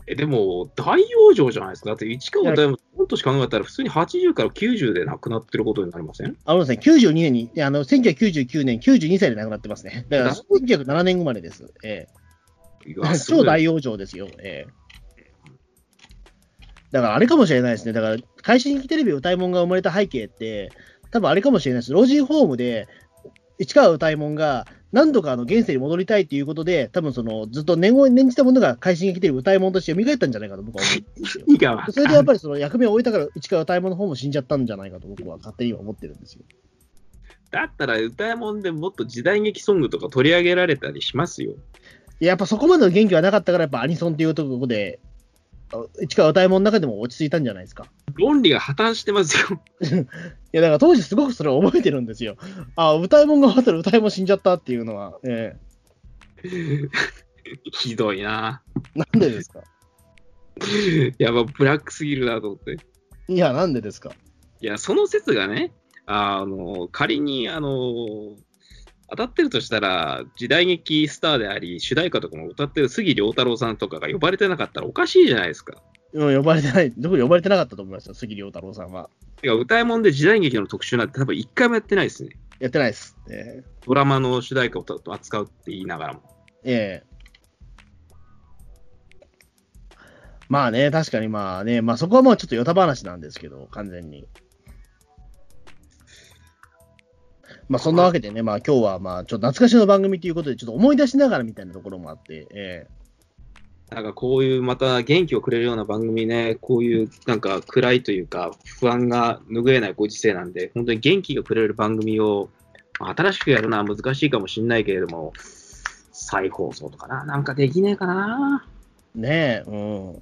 え、でも、大往生じゃないですか。だって市川歌い物、本年考えたら普通に80から90で亡くなってることになりません？あのですね、92年に、あの、1999年、92歳で亡くなってますね。だから、1907年生まれです。えいえ超大往生ですよ。ええだからあれかもしれないですね。だから、快進撃テレビ歌いもんが生まれた背景って、多分あれかもしれないです。老人ホームで、市川歌いもんが何度かあの現世に戻りたいということで、多分そのずっと念を念じたものが快進撃テレビ歌いもんとして蘇ったんじゃないかと僕は思うんですよ。意味がわかんそれでやっぱりその役目を終えたから、市川歌いもんの方も死んじゃったんじゃないかと僕は勝手に今思ってるんですよ。だったら歌い物でもっと時代劇ソングとか取り上げられたりしますよ。いややっぱそこまでの元気はなかったから、やっぱアニソンっていうところで、あ市川歌いもんの中でも落ち着いたんじゃないですか。論理が破綻してますよ。いや、だから当時すごくそれを覚えてるんですよ。あ、歌いもんが終わったら歌いもん死んじゃったっていうのは、え ひどいな。えなんでですか？やば、ブラックすぎるなと思って。いや、なんでですか？いや、その説がね、あの、仮に、あの、当たってるとしたら、時代劇スターであり、主題歌とかも歌ってる杉良太郎さんとかが呼ばれてなかったらおかしいじゃないですか。うん、呼ばれてない、どこに呼ばれてなかったと思いますよ、杉良太郎さんは。てか、歌い物で時代劇の特集なんて多分一回もやってないですね。やってないです。えドラマの主題歌を扱うって言いながらも。えええまあね、確かにまあね、まあそこはもうちょっとヨタ話なんですけど、完全に。まあそんなわけでね、まあ今日はまあちょっと懐かしの番組ということで、ちょっと思い出しながらみたいなところもあって、えなんかこういうまた元気をくれるような番組ね、こういうなんか暗いというか不安が拭えないご時世なんで、本当に元気がくれる番組をまあ新しくやるのは難しいかもしれないけれども、再放送とかな、なんかできねえかな。えねえ、うん。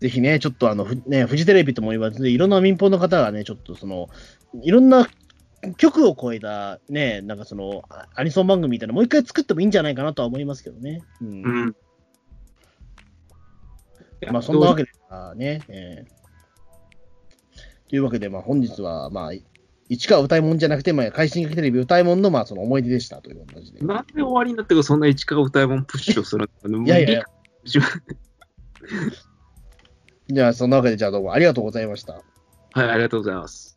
ぜひね、ちょっとあの、ふね、フジテレビとも言わず、いろんな民放の方がね、ちょっとその、いろんな局を超えたね、なんかその、あアニソン番組みたいなのもう一回作ってもいいんじゃないかなとは思いますけどね。うんうん。まあ、そんなわけで、まあね、えーというわけで、まあ、本日は、まあ、市川歌いもんじゃなくて、まあ、快進撃テレビ歌いもんの、まあ、その思い出でしたという形で。なんで終わりになってそんな市川歌いもんプッシュをするのいやいやいや じゃあ、そんなわけで、じゃあどうもありがとうございました。はい、ありがとうございます。